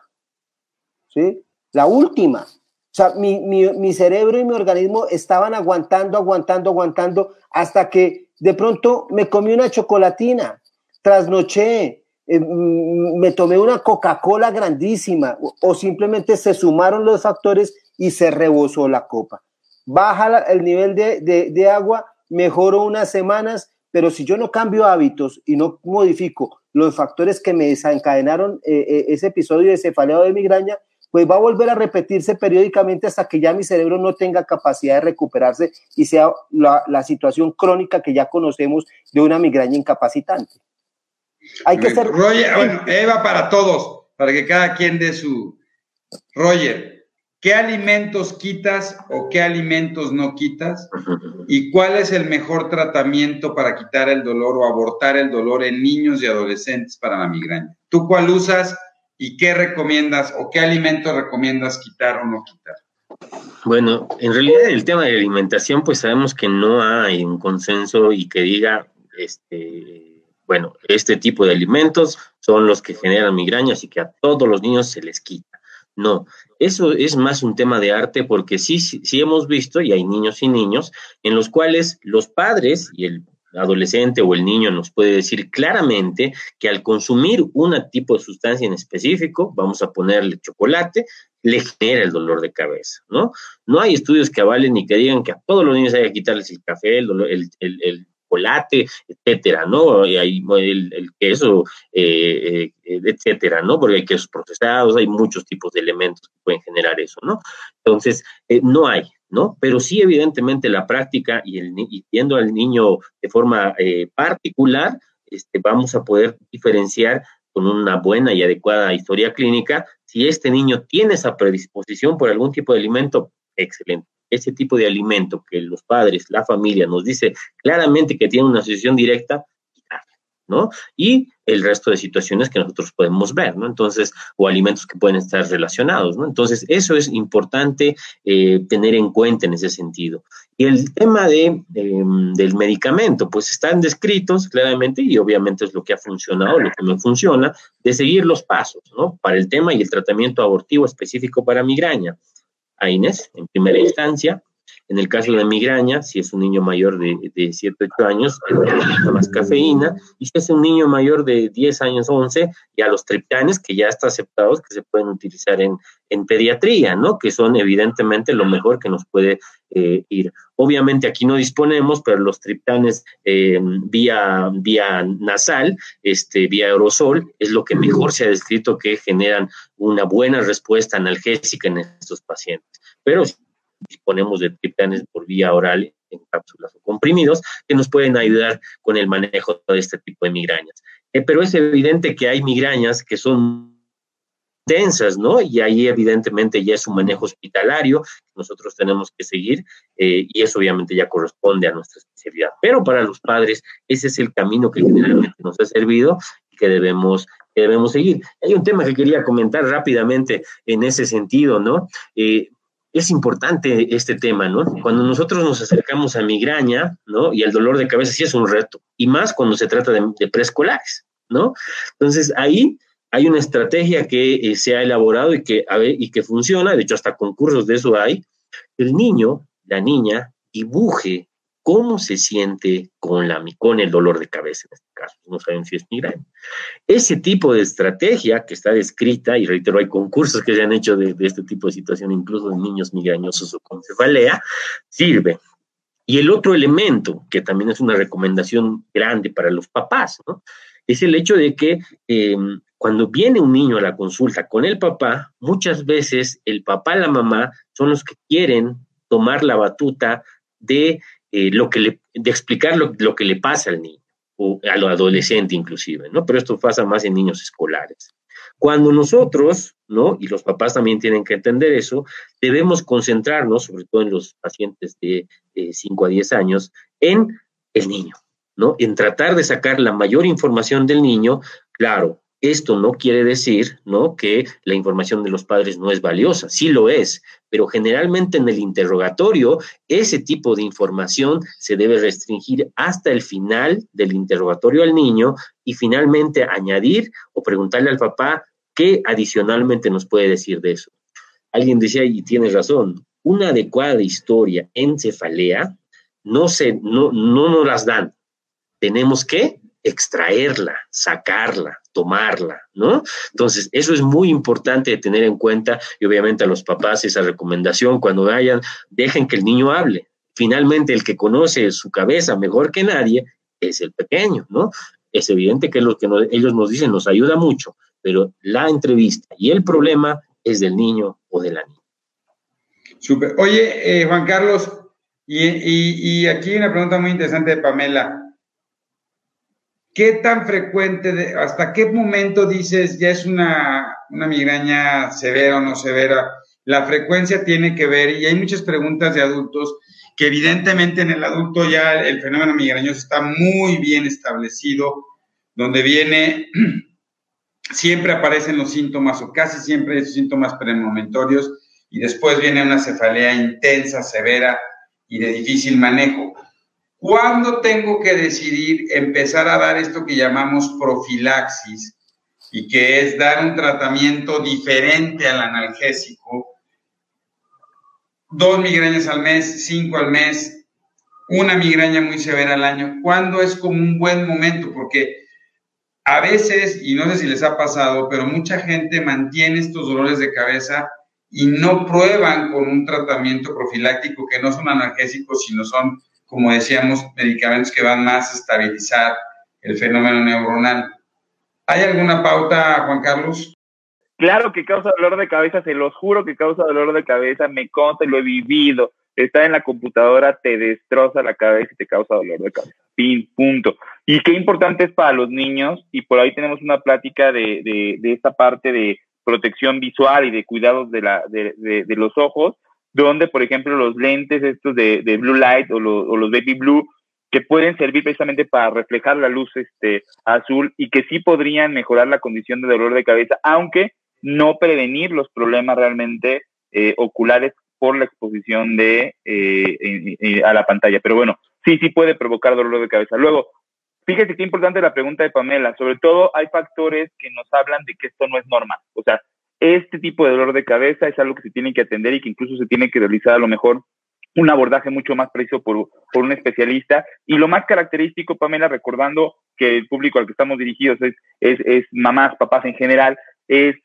¿Sí? La última. O sea, mi, cerebro y mi organismo estaban aguantando, aguantando, aguantando, hasta que de pronto me comí una chocolatina, trasnoché, eh, me tomé una Coca-Cola grandísima, o simplemente se sumaron los factores y se rebosó la copa. Baja el nivel de, agua, mejoró unas semanas, pero si yo no cambio hábitos y no modifico los factores que me desencadenaron eh, eh, ese episodio de cefaleo de migraña, pues va a volver a repetirse periódicamente hasta que ya mi cerebro no tenga capacidad de recuperarse y sea la, situación crónica que ya conocemos de una migraña incapacitante. Hay que ser... Roger, bueno, Eva para todos, para que cada quien dé su... Roger, ¿Qué alimentos quitas o qué alimentos no quitas? ¿Y cuál es el mejor tratamiento para quitar el dolor o abortar el dolor en niños y adolescentes para la migraña? ¿Tú cuál usas y qué recomiendas o qué alimentos recomiendas quitar o no quitar? Bueno, en realidad el tema de alimentación, pues sabemos que no hay un consenso y que diga, este, bueno, este tipo de alimentos son los que generan migrañas y que a todos los niños se les quita. No, eso es más un tema de arte porque sí, sí, hemos visto, y hay niños y niños, en los cuales los padres y el adolescente o el niño nos puede decir claramente que al consumir un tipo de sustancia en específico, vamos a ponerle chocolate, le genera el dolor de cabeza, ¿no? No hay estudios que avalen ni que digan que a todos los niños hay que quitarles el café, el, el, el, chocolate, etcétera, ¿no? Hay el, queso, eh, eh, etcétera, ¿no? Porque hay quesos procesados, hay muchos tipos de elementos que pueden generar eso, ¿no? Entonces, eh, no hay, ¿no? Pero sí, evidentemente, la práctica y, el, y viendo al niño de forma particular, este, vamos a poder diferenciar con una buena y adecuada historia clínica si este niño tiene esa predisposición por algún tipo de alimento, excelente ese tipo de alimento que los padres, la familia nos dice claramente que tiene una asociación directa, ¿no? Y el resto de situaciones que nosotros podemos ver, ¿no? Entonces, o alimentos que pueden estar relacionados, ¿no? Entonces, eso es importante eh, tener en cuenta en ese sentido. Y el tema de, em, del medicamento, pues están descritos claramente y obviamente es lo que ha funcionado, lo que no funciona, de seguir los pasos, ¿no? Para el tema y el tratamiento abortivo específico para migraña. AINES en primera instancia, En el caso de migraña, si es un niño mayor de, de 7, 8 años, más cafeína, y si es un niño mayor de 10 años, 11, ya los triptanes, que ya está aceptados, que se pueden utilizar en, en pediatría, ¿no? Que son evidentemente lo mejor que nos puede eh, ir. Obviamente aquí no disponemos, pero los triptanes eh, vía, vía nasal, este, vía aerosol, es lo que mejor se ha descrito que generan una buena respuesta analgésica en estos pacientes. Pero disponemos de triptanes por vía oral en cápsulas o comprimidos que nos pueden ayudar con el manejo de este tipo de migrañas. Eh, pero es evidente que hay migrañas que son densas, ¿no? Y ahí evidentemente ya es un manejo hospitalario que nosotros tenemos que seguir eh, y eso obviamente ya corresponde a nuestra especialidad. Pero para los padres ese es el camino que generalmente nos ha servido y que debemos, que debemos seguir. Hay un tema que quería comentar rápidamente en ese sentido, ¿no? Eh, es importante este tema, ¿no? Cuando nosotros nos acercamos a migraña, ¿no? Y el dolor de cabeza sí es un reto, y más cuando se trata de, de preescolares, ¿no? Entonces ahí hay una estrategia que eh, se ha elaborado y que, y que funciona, de hecho hasta concursos de eso hay, el niño, la niña, dibuje cómo se siente con, la, con el dolor de cabeza en este caso, no saben si es migraña. Ese tipo de estrategia que está descrita, y reitero, hay concursos que se han hecho de, este tipo de situación, incluso de niños migrañosos o con cefalea, sirve. Y el otro elemento, que también es una recomendación grande para los papás, ¿no? es el hecho de que eh, cuando viene un niño a la consulta con el papá, muchas veces el papá y la mamá son los que quieren tomar la batuta de eh, lo que le, de explicar lo, lo, que le pasa al niño, o a lo adolescente inclusive, ¿no? Pero esto pasa más en niños escolares. Cuando nosotros, ¿no? Y los papás también tienen que entender eso, debemos concentrarnos, sobre todo en los pacientes de 5 a 10 años, en el niño, ¿no? En tratar de sacar la mayor información del niño, claro, esto no quiere decir, ¿no? Que la información de los padres no es valiosa, sí lo es, pero generalmente en el interrogatorio ese tipo de información se debe restringir hasta el final del interrogatorio al niño y finalmente añadir o preguntarle al papá qué adicionalmente nos puede decir de eso. Alguien decía, y tienes razón, una adecuada historia en cefalea no, se, no, no nos las dan. Tenemos que extraerla, sacarla, tomarla, ¿no? Entonces, eso es muy importante de tener en cuenta y obviamente a los papás esa recomendación cuando vayan, dejen que el niño hable. Finalmente, el que conoce su cabeza mejor que nadie es el pequeño, ¿no? Es evidente que lo que ellos nos dicen nos ayuda mucho, pero la entrevista y el problema es del niño o de la niña. Super. Oye, eh, Juan Carlos, y, y, y aquí una pregunta muy interesante de Pamela. ¿Qué tan frecuente, hasta qué momento dices ya es una, una migraña severa o no severa? La frecuencia tiene que ver, y hay muchas preguntas de adultos, que evidentemente en el adulto ya el fenómeno migrañoso está muy bien establecido, donde viene, *clears throat* siempre aparecen los síntomas o casi siempre esos síntomas premonitorios y después viene una cefalea intensa, severa y de difícil manejo. ¿Cuándo tengo que decidir empezar a dar esto que llamamos profilaxis y que es dar un tratamiento diferente al analgésico? Dos migrañas al mes, cinco al mes, una migraña muy severa al año. ¿Cuándo es como un buen momento? Porque a veces, y no sé si les ha pasado, pero mucha gente mantiene estos dolores de cabeza y no prueban con un tratamiento profiláctico que no son analgésicos, sino son como decíamos, medicamentos que van más a estabilizar el fenómeno neuronal. ¿Hay alguna pauta, Juan Carlos? Claro que causa dolor de cabeza, se los juro que causa dolor de cabeza, me consta, lo he vivido. Estar en la computadora te destroza la cabeza y te causa dolor de cabeza. Punto. Y qué importante es para los niños, y por ahí tenemos una plática de, de, de esta parte de protección visual y de cuidados de, la, de, de los ojos, donde, por ejemplo, los lentes estos de, de blue light o, o, los baby blue, que pueden servir precisamente para reflejar la luz este, azul y que sí podrían mejorar la condición de dolor de cabeza, aunque no prevenir los problemas realmente eh, oculares por la exposición de eh, a la pantalla. Pero bueno, sí, sí puede provocar dolor de cabeza. Luego, fíjese qué importante la pregunta de Pamela. Sobre todo hay factores que nos hablan de que esto no es normal. O sea, este tipo de dolor de cabeza es algo que se tiene que atender y que incluso se tiene que realizar a lo mejor un abordaje mucho más preciso por, por, un especialista. Y lo más característico, Pamela, recordando que el público al que estamos dirigidos es, es, es mamás, papás en general, es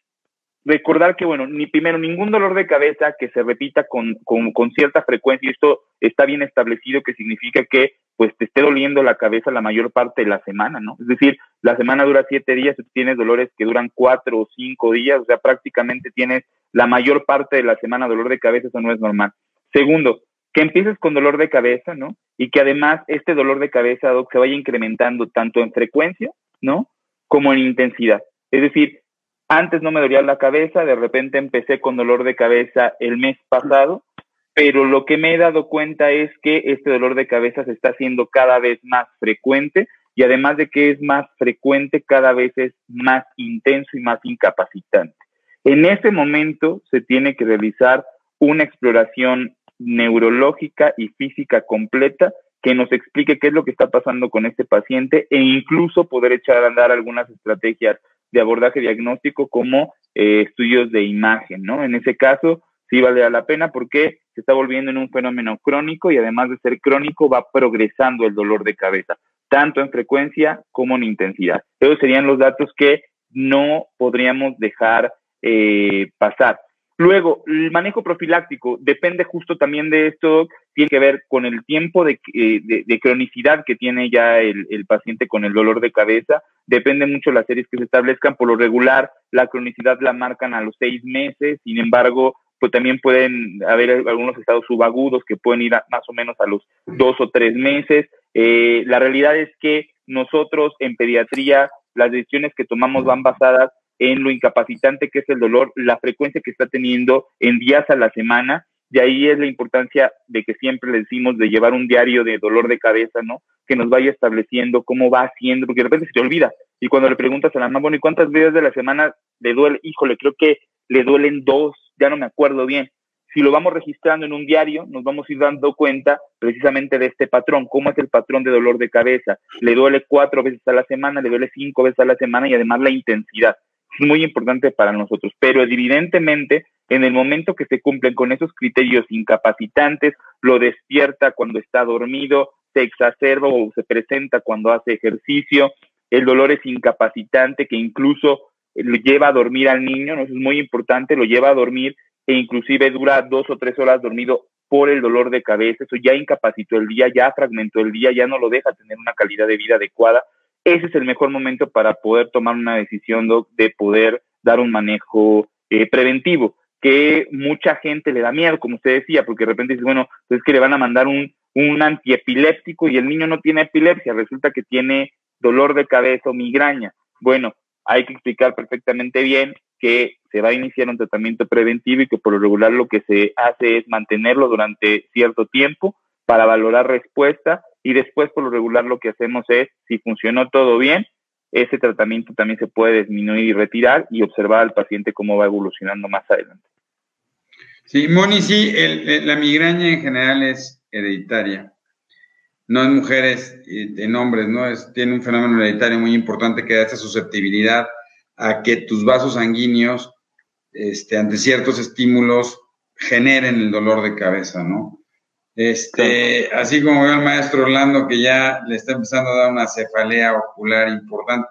recordar que, bueno, ni primero, ningún dolor de cabeza que se repita con, con, con, cierta frecuencia, y esto está bien establecido, que significa que pues te esté doliendo la cabeza la mayor parte de la semana, ¿no? Es decir, la semana dura siete días, tú tienes dolores que duran cuatro o cinco días, o sea, prácticamente tienes la mayor parte de la semana dolor de cabeza, eso no es normal. Segundo, que empieces con dolor de cabeza, ¿no? Y que además este dolor de cabeza, Doc, se vaya incrementando tanto en frecuencia, ¿no? Como en intensidad. Es decir, antes no me dolía la cabeza, de repente empecé con dolor de cabeza el mes pasado, pero lo que me he dado cuenta es que este dolor de cabeza se está haciendo cada vez más frecuente y además de que es más frecuente, cada vez es más intenso y más incapacitante. En ese momento se tiene que realizar una exploración neurológica y física completa que nos explique qué es lo que está pasando con este paciente e incluso poder echar a andar algunas estrategias de abordaje diagnóstico como eh, estudios de imagen, ¿no? En ese caso, sí vale la pena porque se está volviendo en un fenómeno crónico y además de ser crónico va progresando el dolor de cabeza, tanto en frecuencia como en intensidad. Esos serían los datos que no podríamos dejar eh, pasar. Luego, el manejo profiláctico depende justo también de esto, tiene que ver con el tiempo de, eh, de, cronicidad que tiene ya el, el, paciente con el dolor de cabeza, depende mucho las series que se establezcan, por lo regular la cronicidad la marcan a los seis meses, sin embargo, pues también pueden haber algunos estados subagudos que pueden ir más o menos a los dos o tres meses. Eh, la realidad es que nosotros en pediatría las decisiones que tomamos van basadas en lo incapacitante que es el dolor, la frecuencia que está teniendo en días a la semana. De ahí es la importancia de que siempre le decimos de llevar un diario de dolor de cabeza, ¿no? Que nos vaya estableciendo cómo va haciendo, porque de repente se te olvida. Y cuando le preguntas a la mamá, bueno, ¿y cuántas veces de la semana le duele? Híjole, creo que le duelen dos, ya no me acuerdo bien. Si lo vamos registrando en un diario, nos vamos a ir dando cuenta precisamente de este patrón, cómo es el patrón de dolor de cabeza. Le duele cuatro veces a la semana, le duele cinco veces a la semana y además la intensidad es muy importante para nosotros, pero evidentemente en el momento que se cumplen con esos criterios incapacitantes, lo despierta cuando está dormido, se exacerba o se presenta cuando hace ejercicio, el dolor es incapacitante que incluso lo lleva a dormir al niño, ¿no? es muy importante, lo lleva a dormir e inclusive dura dos o tres horas dormido por el dolor de cabeza, eso ya incapacitó el día, ya fragmentó el día, ya no lo deja tener una calidad de vida adecuada ese es el mejor momento para poder tomar una decisión de poder dar un manejo eh, preventivo, que mucha gente le da miedo, como usted decía, porque de repente dice, bueno, pues es que le van a mandar un, un antiepiléptico y el niño no tiene epilepsia, resulta que tiene dolor de cabeza o migraña. Bueno, hay que explicar perfectamente bien que se va a iniciar un tratamiento preventivo y que por lo regular lo que se hace es mantenerlo durante cierto tiempo para valorar respuesta y después por lo regular lo que hacemos es, si funcionó todo bien, ese tratamiento también se puede disminuir y retirar y observar al paciente cómo va evolucionando más adelante. Sí, Moni, sí, la migraña en general es hereditaria. No en mujeres, en hombres, ¿no? Es, tiene un fenómeno hereditario muy importante que da esa susceptibilidad a que tus vasos sanguíneos, este, ante ciertos estímulos, generen el dolor de cabeza, ¿no? Este, así como veo al maestro Orlando que ya le está empezando a dar una cefalea ocular importante.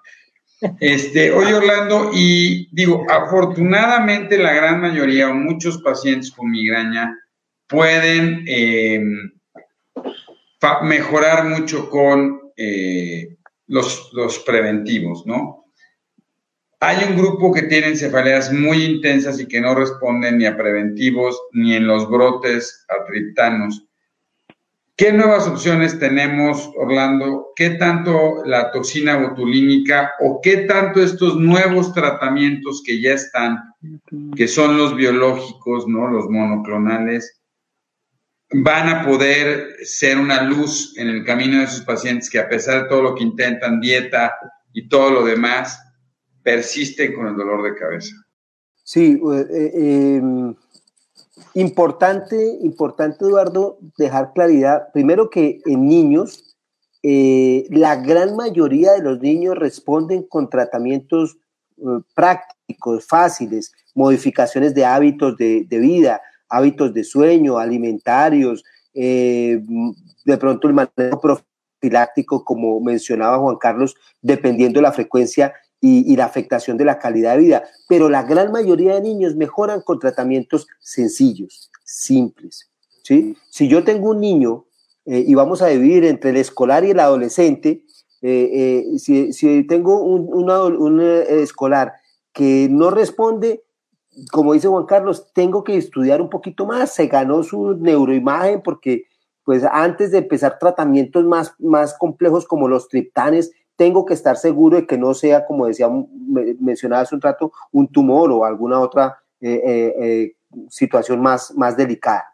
Este, oye Orlando, y digo, afortunadamente la gran mayoría o muchos pacientes con migraña pueden em, mejorar mucho con eh, los, los preventivos, ¿no? Hay un grupo que tiene cefaleas muy intensas y que no responden ni a preventivos ni en los brotes artritanos. ¿Qué nuevas opciones tenemos, Orlando? ¿Qué tanto la toxina botulínica o qué tanto estos nuevos tratamientos que ya están, que son los biológicos, ¿no? Los monoclonales, van a poder ser una luz en el camino de esos pacientes que a pesar de todo lo que intentan, dieta y todo lo demás, persisten con el dolor de cabeza? Sí, eh, eh, Importante, importante, Eduardo, dejar claridad. Primero que en niños, eh, la gran mayoría de los niños responden con tratamientos eh, prácticos, fáciles, modificaciones de hábitos de, vida, hábitos de sueño, alimentarios, eh, de pronto el manejo profiláctico, como mencionaba Juan Carlos, dependiendo de la frecuencia y, la afectación de la calidad de vida. Pero la gran mayoría de niños mejoran con tratamientos sencillos, simples. ¿sí? Si yo tengo un niño eh, y vamos a dividir entre el escolar y el adolescente, eh, eh, si, tengo un, escolar que no responde, como dice Juan Carlos, tengo que estudiar un poquito más, se ganó su neuroimagen porque pues antes de empezar tratamientos más, más complejos como los triptanes, tengo que estar seguro de que no sea, como decía, mencionaba hace un rato, un tumor o alguna otra situación más, más delicada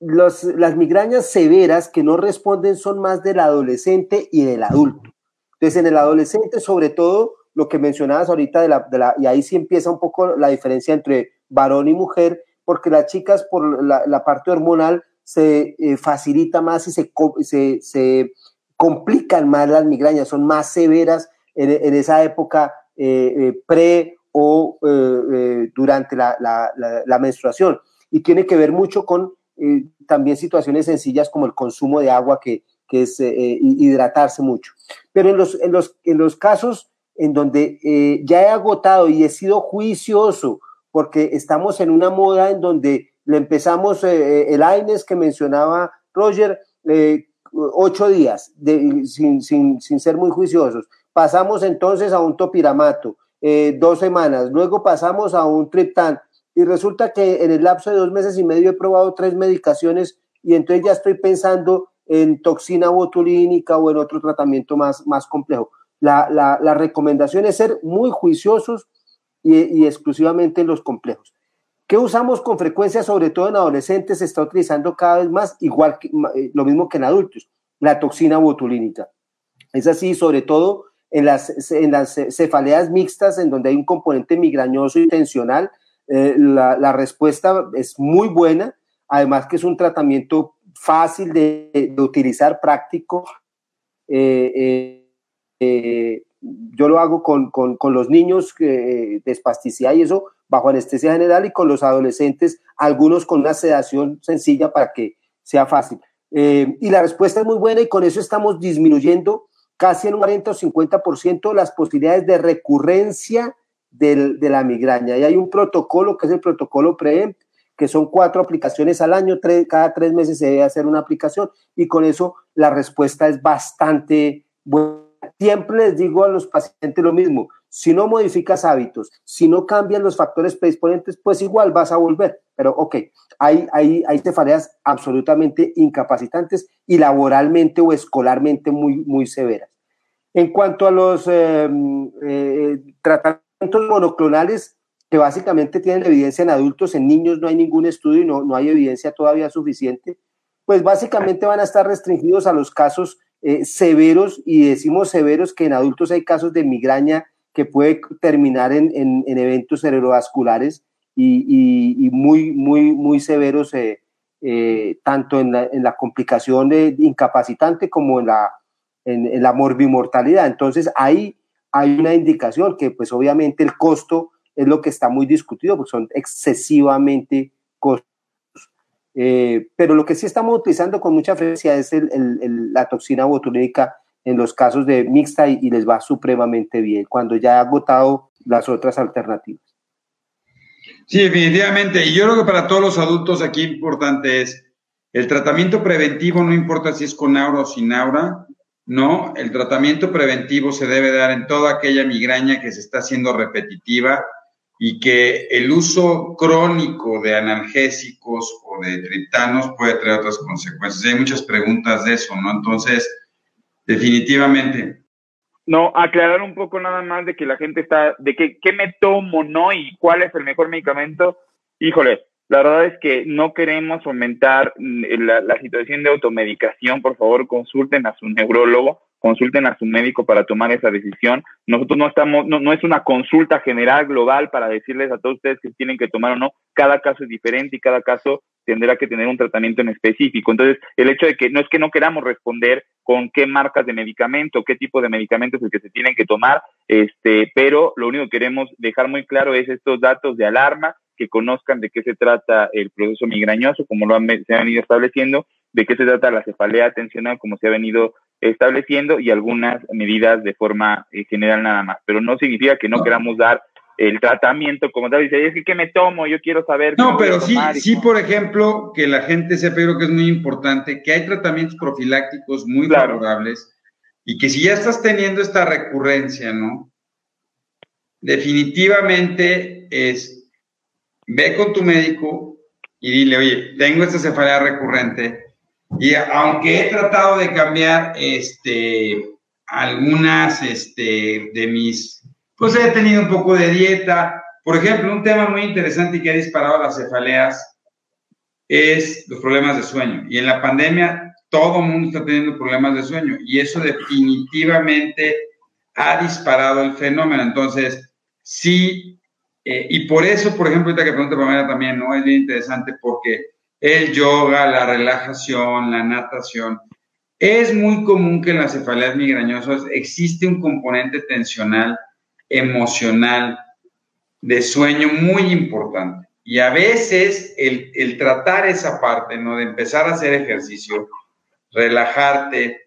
las migrañas severas que no responden son más del adolescente y del adulto. Entonces, en el adolescente, sobre todo, lo que mencionabas ahorita, de la, y ahí sí empieza un poco la diferencia entre varón y mujer, porque las chicas por la, parte hormonal se eh, facilita más y se, complican más las migrañas, son más severas en, esa época eh, eh, pre o durante la, menstruación. Y tiene que ver mucho con eh, también situaciones sencillas como el consumo de agua, que, que es eh, eh, hidratarse mucho. Pero en los, en los, en los casos en donde ya he agotado y he sido juicioso, porque estamos en una moda en donde le empezamos el AINES que mencionaba Roger, ocho días sin, sin, sin, ser muy juiciosos. Pasamos entonces a un topiramato, dos semanas, luego pasamos a un triptán, y resulta que en el lapso de dos meses y medio he probado tres medicaciones y entonces ya estoy pensando en toxina botulínica o en otro tratamiento más, más complejo. La, la, recomendación es ser muy juiciosos y, exclusivamente en los complejos. ¿Qué usamos con frecuencia, sobre todo en adolescentes? Se está utilizando cada vez más, igual que eh, lo mismo que en adultos, la toxina botulínica. Es así, sobre todo en las, en las cefaleas mixtas, en donde hay un componente migrañoso y tensional, eh, la, respuesta es muy buena, además que es un tratamiento fácil de, utilizar, práctico. Eh, yo lo hago con, los niños de espasticidad y eso bajo anestesia general y con los adolescentes, algunos con una sedación sencilla para que sea fácil. y la respuesta es muy buena y con eso estamos disminuyendo casi en un 40 o 50% las posibilidades de recurrencia de la migraña. Y hay un protocolo que es el protocolo PREEMP, que son cuatro aplicaciones al año, cada tres meses se debe hacer una aplicación y con eso la respuesta es bastante buena. Siempre les digo a los pacientes lo mismo, si no modificas hábitos, si no cambian los factores predisponentes, pues igual vas a volver. Pero ok, hay, hay, hay absolutamente incapacitantes y laboralmente o escolarmente muy, muy severas. En cuanto a los eh, eh, tratamientos, monoclonales que básicamente tienen evidencia en adultos, en niños no hay ningún estudio y no, no hay evidencia todavía suficiente, pues básicamente van a estar restringidos a los casos eh, severos y decimos severos que en adultos hay casos de migraña que puede terminar en, en, eventos cerebrovasculares y, y, muy, muy, muy severos, eh, eh, tanto en la, en la, complicación de, incapacitante como en la, en, en la morbimortalidad. Entonces ahí hay una indicación que pues obviamente el costo es lo que está muy discutido, porque son excesivamente costosos. Eh, pero lo que sí estamos utilizando con mucha frecuencia es la toxina botulínica en los casos de mixta y, les va supremamente bien cuando ya ha agotado las otras alternativas. Sí, definitivamente. Y yo creo que para todos los adultos aquí importante es el tratamiento preventivo, no importa si es con aura o sin aura, no, el tratamiento preventivo se debe dar en toda aquella migraña que se está haciendo repetitiva y que el uso crónico de analgésicos o de triptanos puede traer otras consecuencias. Hay muchas preguntas de eso, ¿no? Entonces, definitivamente. No, aclarar un poco nada más de que la gente está, de que qué me tomo, ¿no? Y cuál es el mejor medicamento. Híjole, la verdad es que no queremos aumentar mm, la, situación de automedicación. Por favor, consulten a su neurólogo, consulten a su médico para tomar esa decisión. Nosotros no estamos, no, no es una consulta general global para decirles a todos ustedes que tienen que tomar o no. Cada caso es diferente y cada caso tendrá que tener un tratamiento en específico. Entonces, el hecho de que no es que no queramos responder con qué marcas de medicamento, qué tipo de medicamentos es el que se tienen que tomar, este, pero lo único que queremos dejar muy claro es estos datos de alarma que conozcan de qué se trata el proceso migrañoso, como lo han, se han ido estableciendo, de qué se trata la cefalea atencional, como se ha venido estableciendo, y algunas medidas de forma eh, general nada más. Pero no significa que no queramos dar el tratamiento como tal. Dice, es que ¿qué me tomo? Yo quiero saber. No, pero sí, sí, por ejemplo, que la gente sepa, yo creo que es muy importante, que hay tratamientos profilácticos muy favorables y que si ya estás teniendo esta recurrencia, ¿no? Definitivamente es, ve con tu médico y dile, oye, tengo esta cefalea recurrente y aunque he tratado de cambiar, este, algunas, este, de mis pues he tenido un poco de dieta. Por ejemplo, un tema muy interesante y que ha disparado las cefaleas es los problemas de sueño. Y en la pandemia todo el mundo está teniendo problemas de sueño y eso definitivamente ha disparado el fenómeno. Entonces, sí, eh, y por eso, por ejemplo, ahorita que pregunta Pamela también, ¿no? Es bien interesante porque el yoga, la relajación, la natación, es muy común que en las cefaleas migrañosas existe un componente tensional emocional, de sueño muy importante. Y a veces el, tratar esa parte, ¿no? De empezar a hacer ejercicio, relajarte,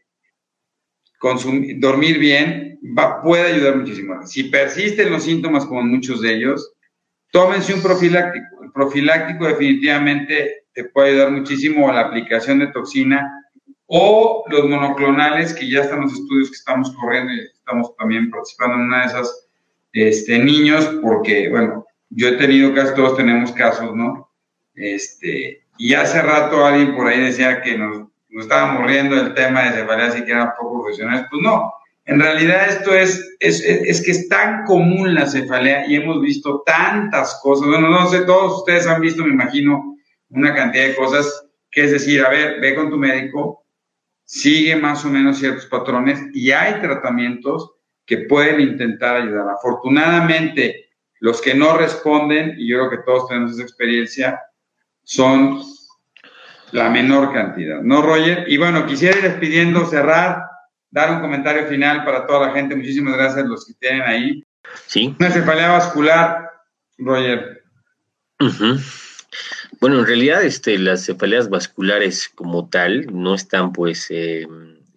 consumir, dormir bien, va, puede ayudar muchísimo. Si persisten los síntomas, como muchos de ellos, tómense un profiláctico. El profiláctico definitivamente te puede ayudar muchísimo a la aplicación de toxina o los monoclonales, que ya están los estudios que estamos corriendo y estamos también participando en una de esas este, niños, porque, bueno, yo he tenido casos, todos tenemos casos, ¿no? Este, y hace rato alguien por ahí decía que nos, nos estábamos riendo del tema de cefalea y que eran poco profesionales. Pues no, en realidad esto es, es, es, que es tan común la cefalea y hemos visto tantas cosas. Bueno, no sé, todos ustedes han visto, me imagino, una cantidad de cosas, que es decir, a ver, ve con tu médico, sigue más o menos ciertos patrones y hay tratamientos que pueden intentar ayudar. Afortunadamente, los que no responden, y yo creo que todos tenemos esa experiencia, son la menor cantidad, ¿no, Roger? Y bueno, quisiera ir despidiendo, cerrar, dar un comentario final para toda la gente. Muchísimas gracias a los que tienen ahí. Sí. Una cefalea vascular, Roger. Bueno, en realidad este, las cefaleas vasculares como tal no están pues eh,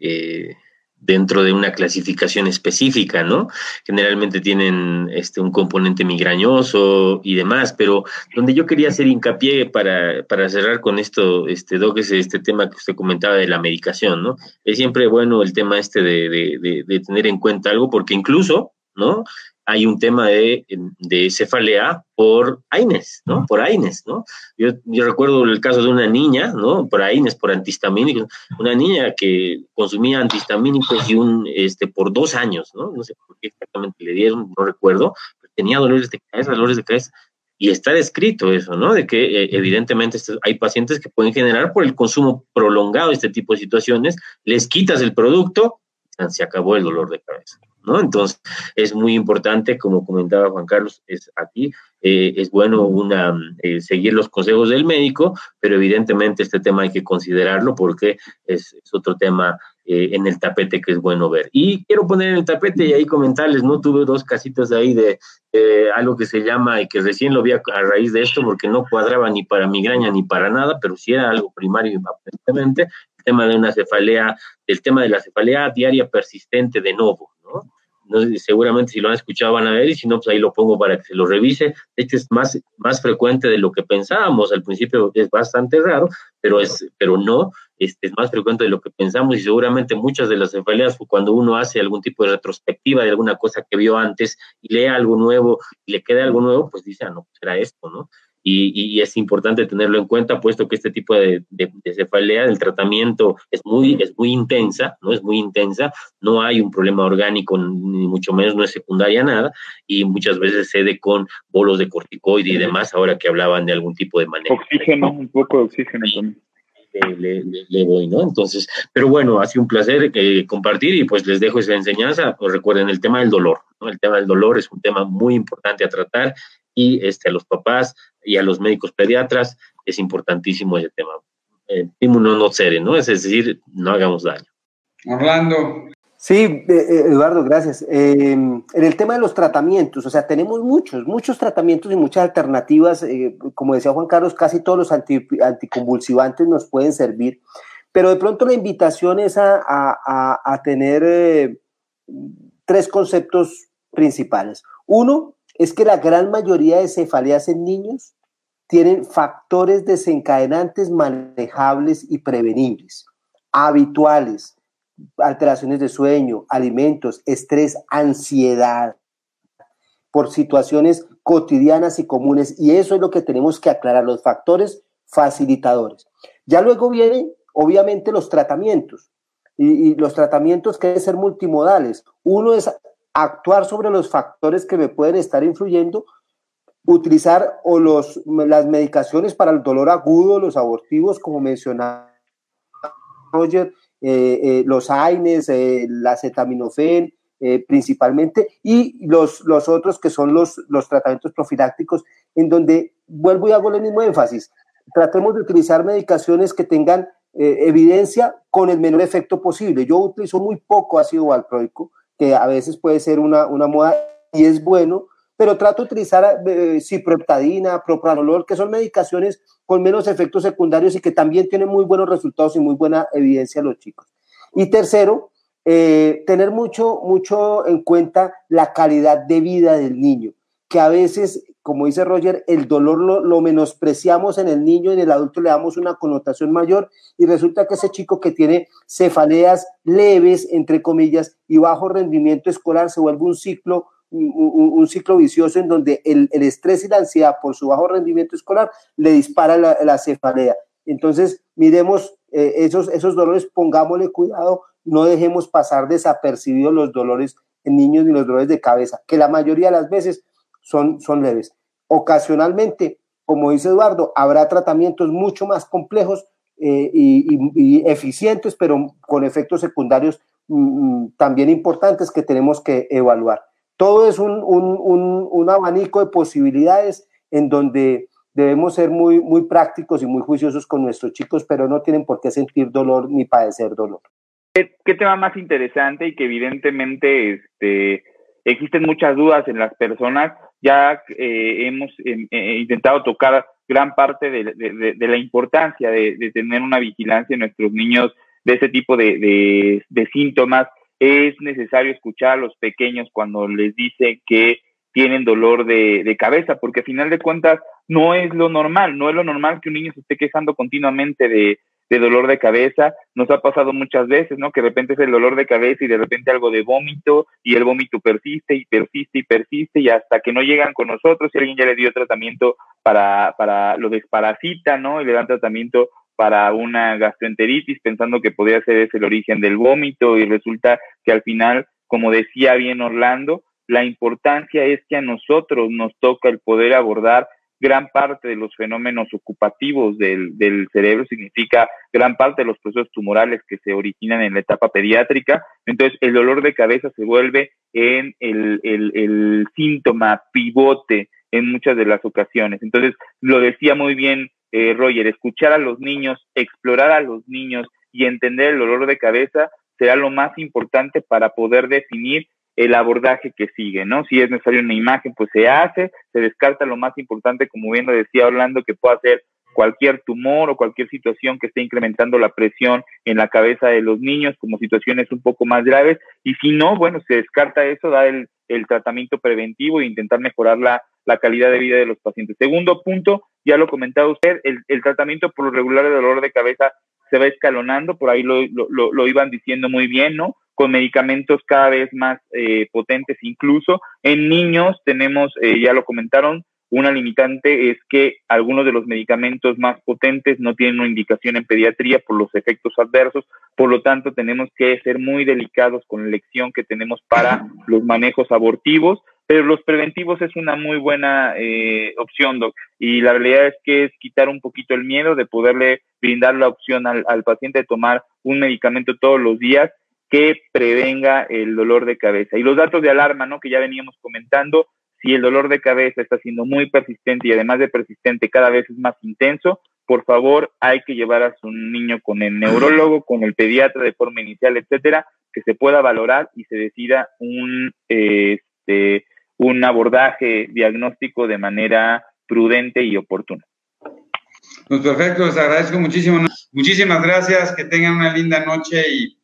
eh, dentro de una clasificación específica, ¿no? Generalmente tienen este, un componente migrañoso y demás, pero donde yo quería hacer hincapié para, para cerrar con esto, este, Doc, es este tema que usted comentaba de la medicación, ¿no? Es siempre bueno el tema este de, de, de tener en cuenta algo, porque incluso, ¿no? Hay un tema de, de, cefalea por AINES, ¿no? Por AINES, ¿no? Yo, yo, recuerdo el caso de una niña, ¿no? Por AINES, por antihistamínicos, una niña que consumía antihistamínicos y un, este, por dos años, ¿no? No sé por qué exactamente le dieron, no recuerdo, pero tenía dolores de cabeza, dolores de cabeza, y está descrito eso, ¿no? De que eh, evidentemente hay pacientes que pueden generar por el consumo prolongado de este tipo de situaciones, les quitas el producto, se acabó el dolor de cabeza. ¿No? Entonces, es muy importante, como comentaba Juan Carlos, es aquí, eh, es bueno una, eh, seguir los consejos del médico, pero evidentemente este tema hay que considerarlo porque es, otro tema eh, en el tapete que es bueno ver. Y quiero poner en el tapete y ahí comentarles, ¿no? Tuve dos casitas ahí de algo que se llama, y que recién lo vi a, raíz de esto, porque no cuadraba ni para migraña ni para nada, pero sí era algo primario aparentemente, el tema de una cefalea, el tema de la cefalea diaria persistente de nuevo, ¿no? seguramente si lo han escuchado van a ver y si no, pues ahí lo pongo para que se lo revise. De hecho, es más, más frecuente de lo que pensábamos. Al principio es bastante raro, pero, es, pero no, es, es más frecuente de lo que pensamos y seguramente muchas de las cefaleas, cuando uno hace algún tipo de retrospectiva de alguna cosa que vio antes y lee algo nuevo y le queda algo nuevo, pues dice, ah, no, pues era esto, ¿no? Y, es importante tenerlo en cuenta, puesto que este tipo de, cefalea, el tratamiento es muy, es muy intensa, ¿no? Es muy intensa, no hay un problema orgánico, ni mucho menos, no es secundaria nada, y muchas veces cede con bolos de corticoide y demás, ahora que hablaban de algún tipo de manejo. Oxígeno, un poco de oxígeno también. Le, le, voy, ¿no? Entonces, pero bueno, ha sido un placer eh, compartir y pues les dejo esa enseñanza. Pues recuerden el tema del dolor, ¿no? El tema del dolor es un tema muy importante a tratar y este, a los papás y a los médicos pediatras es importantísimo ese tema. Eh, no no cere, ¿no? Es decir, no hagamos daño. Orlando. Sí, eh, eh, Eduardo, gracias. en el tema de los tratamientos, o sea, tenemos muchos, muchos tratamientos y muchas alternativas. como decía Juan Carlos, casi todos los anticonvulsivantes nos pueden servir, pero de pronto la invitación es a tener tres conceptos principales. Uno es que la gran mayoría de cefaleas en niños tienen factores desencadenantes manejables y prevenibles, habituales, alteraciones de sueño, alimentos, estrés, ansiedad, por situaciones cotidianas y comunes. Y eso es lo que tenemos que aclarar, los factores facilitadores. Ya luego vienen, obviamente, los tratamientos. Y, los tratamientos que deben ser multimodales. Uno es actuar sobre los factores que me pueden estar influyendo, utilizar o los, las medicaciones para el dolor agudo, los abortivos, como mencionaba Roger, eh, eh, los AINES, eh, la acetaminofén, principalmente, y los, los otros que son los, los tratamientos profilácticos, en donde vuelvo y hago el mismo énfasis. Tratemos de utilizar medicaciones que tengan evidencia con el menor efecto posible. Yo utilizo muy poco ácido valproico, que a veces puede ser una, una moda y es bueno, pero trato de utilizar eh, propranolol, que son medicaciones con menos efectos secundarios y que también tienen muy buenos resultados y muy buena evidencia los chicos. Y tercero, eh, tener mucho, mucho en cuenta la calidad de vida del niño, que a veces, como dice Roger, el dolor lo, lo, menospreciamos en el niño y en el adulto le damos una connotación mayor y resulta que ese chico que tiene cefaleas leves, entre comillas, y bajo rendimiento escolar se vuelve un ciclo un, ciclo vicioso en donde el, estrés y la ansiedad por su bajo rendimiento escolar le dispara la, cefalea. Entonces, miremos eh, esos, esos dolores, pongámosle cuidado, no dejemos pasar desapercibidos los dolores en niños ni los dolores de cabeza, que la mayoría de las veces son, son leves. Ocasionalmente, como dice Eduardo, habrá tratamientos mucho más complejos eh, y, eficientes, pero con efectos secundarios mm, mm, también importantes que tenemos que evaluar. Todo es un, un, un, abanico de posibilidades en donde debemos ser muy, muy prácticos y muy juiciosos con nuestros chicos, pero no tienen por qué sentir dolor ni padecer dolor. ¿Qué, tema más interesante y que evidentemente este, existen muchas dudas en las personas? Ya eh, hemos em, eh, intentado tocar gran parte de, la importancia de, tener una vigilancia en nuestros niños de ese tipo de, síntomas. Es necesario escuchar a los pequeños cuando les dice que tienen dolor de, cabeza, porque a final de cuentas no es lo normal, no es lo normal que un niño se esté quejando continuamente de, dolor de cabeza. Nos ha pasado muchas veces, ¿no? Que de repente es el dolor de cabeza y de repente algo de vómito y el vómito persiste y persiste y persiste y hasta que no llegan con nosotros y alguien ya le dio tratamiento para, para lo desparasita, ¿no? Y le dan tratamiento para una gastroenteritis pensando que podría ser ese el origen del vómito y resulta que al final, como decía bien Orlando, la importancia es que a nosotros nos toca el poder abordar gran parte de los fenómenos ocupativos del, del, cerebro, significa gran parte de los procesos tumorales que se originan en la etapa pediátrica. Entonces, el dolor de cabeza se vuelve en el, síntoma pivote en muchas de las ocasiones. Entonces, lo decía muy bien eh, Roger, escuchar a los niños, explorar a los niños y entender el dolor de cabeza será lo más importante para poder definir el abordaje que sigue, ¿no? Si es necesario una imagen, pues se hace, se descarta lo más importante, como bien lo decía Orlando, que pueda ser cualquier tumor o cualquier situación que esté incrementando la presión en la cabeza de los niños, como situaciones un poco más graves, y si no, bueno, se descarta eso, da el, tratamiento preventivo e intentar mejorar la, la calidad de vida de los pacientes. Segundo punto, ya lo comentaba usted, el, el tratamiento por lo regular de dolor de cabeza se va escalonando, por ahí lo, lo, lo iban diciendo muy bien, ¿no? Con medicamentos cada vez más eh, potentes incluso. En niños tenemos, eh, ya lo comentaron, una limitante es que algunos de los medicamentos más potentes no tienen una indicación en pediatría por los efectos adversos, por lo tanto tenemos que ser muy delicados con la elección que tenemos para los manejos abortivos pero los preventivos es una muy buena eh, opción, Doc. Y la realidad es que es quitar un poquito el miedo de poderle brindar la opción al, al paciente de tomar un medicamento todos los días que prevenga el dolor de cabeza. Y los datos de alarma, ¿no? Que ya veníamos comentando, si el dolor de cabeza está siendo muy persistente y además de persistente cada vez es más intenso, por favor hay que llevar a su niño con el neurólogo, con el pediatra de forma inicial, etcétera, que se pueda valorar y se decida un, este, un abordaje diagnóstico de manera prudente y oportuna. Pues perfecto, les agradezco muchísimo. Muchísimas gracias, que tengan una linda noche y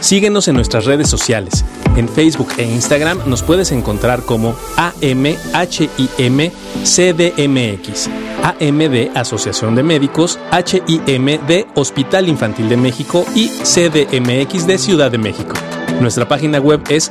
Síguenos en nuestras redes sociales. En Facebook e Instagram nos puedes encontrar como AMHIMCDMX. AM de Asociación de Médicos, HIM de Hospital Infantil de México y CDMX de Ciudad de México. Nuestra página web es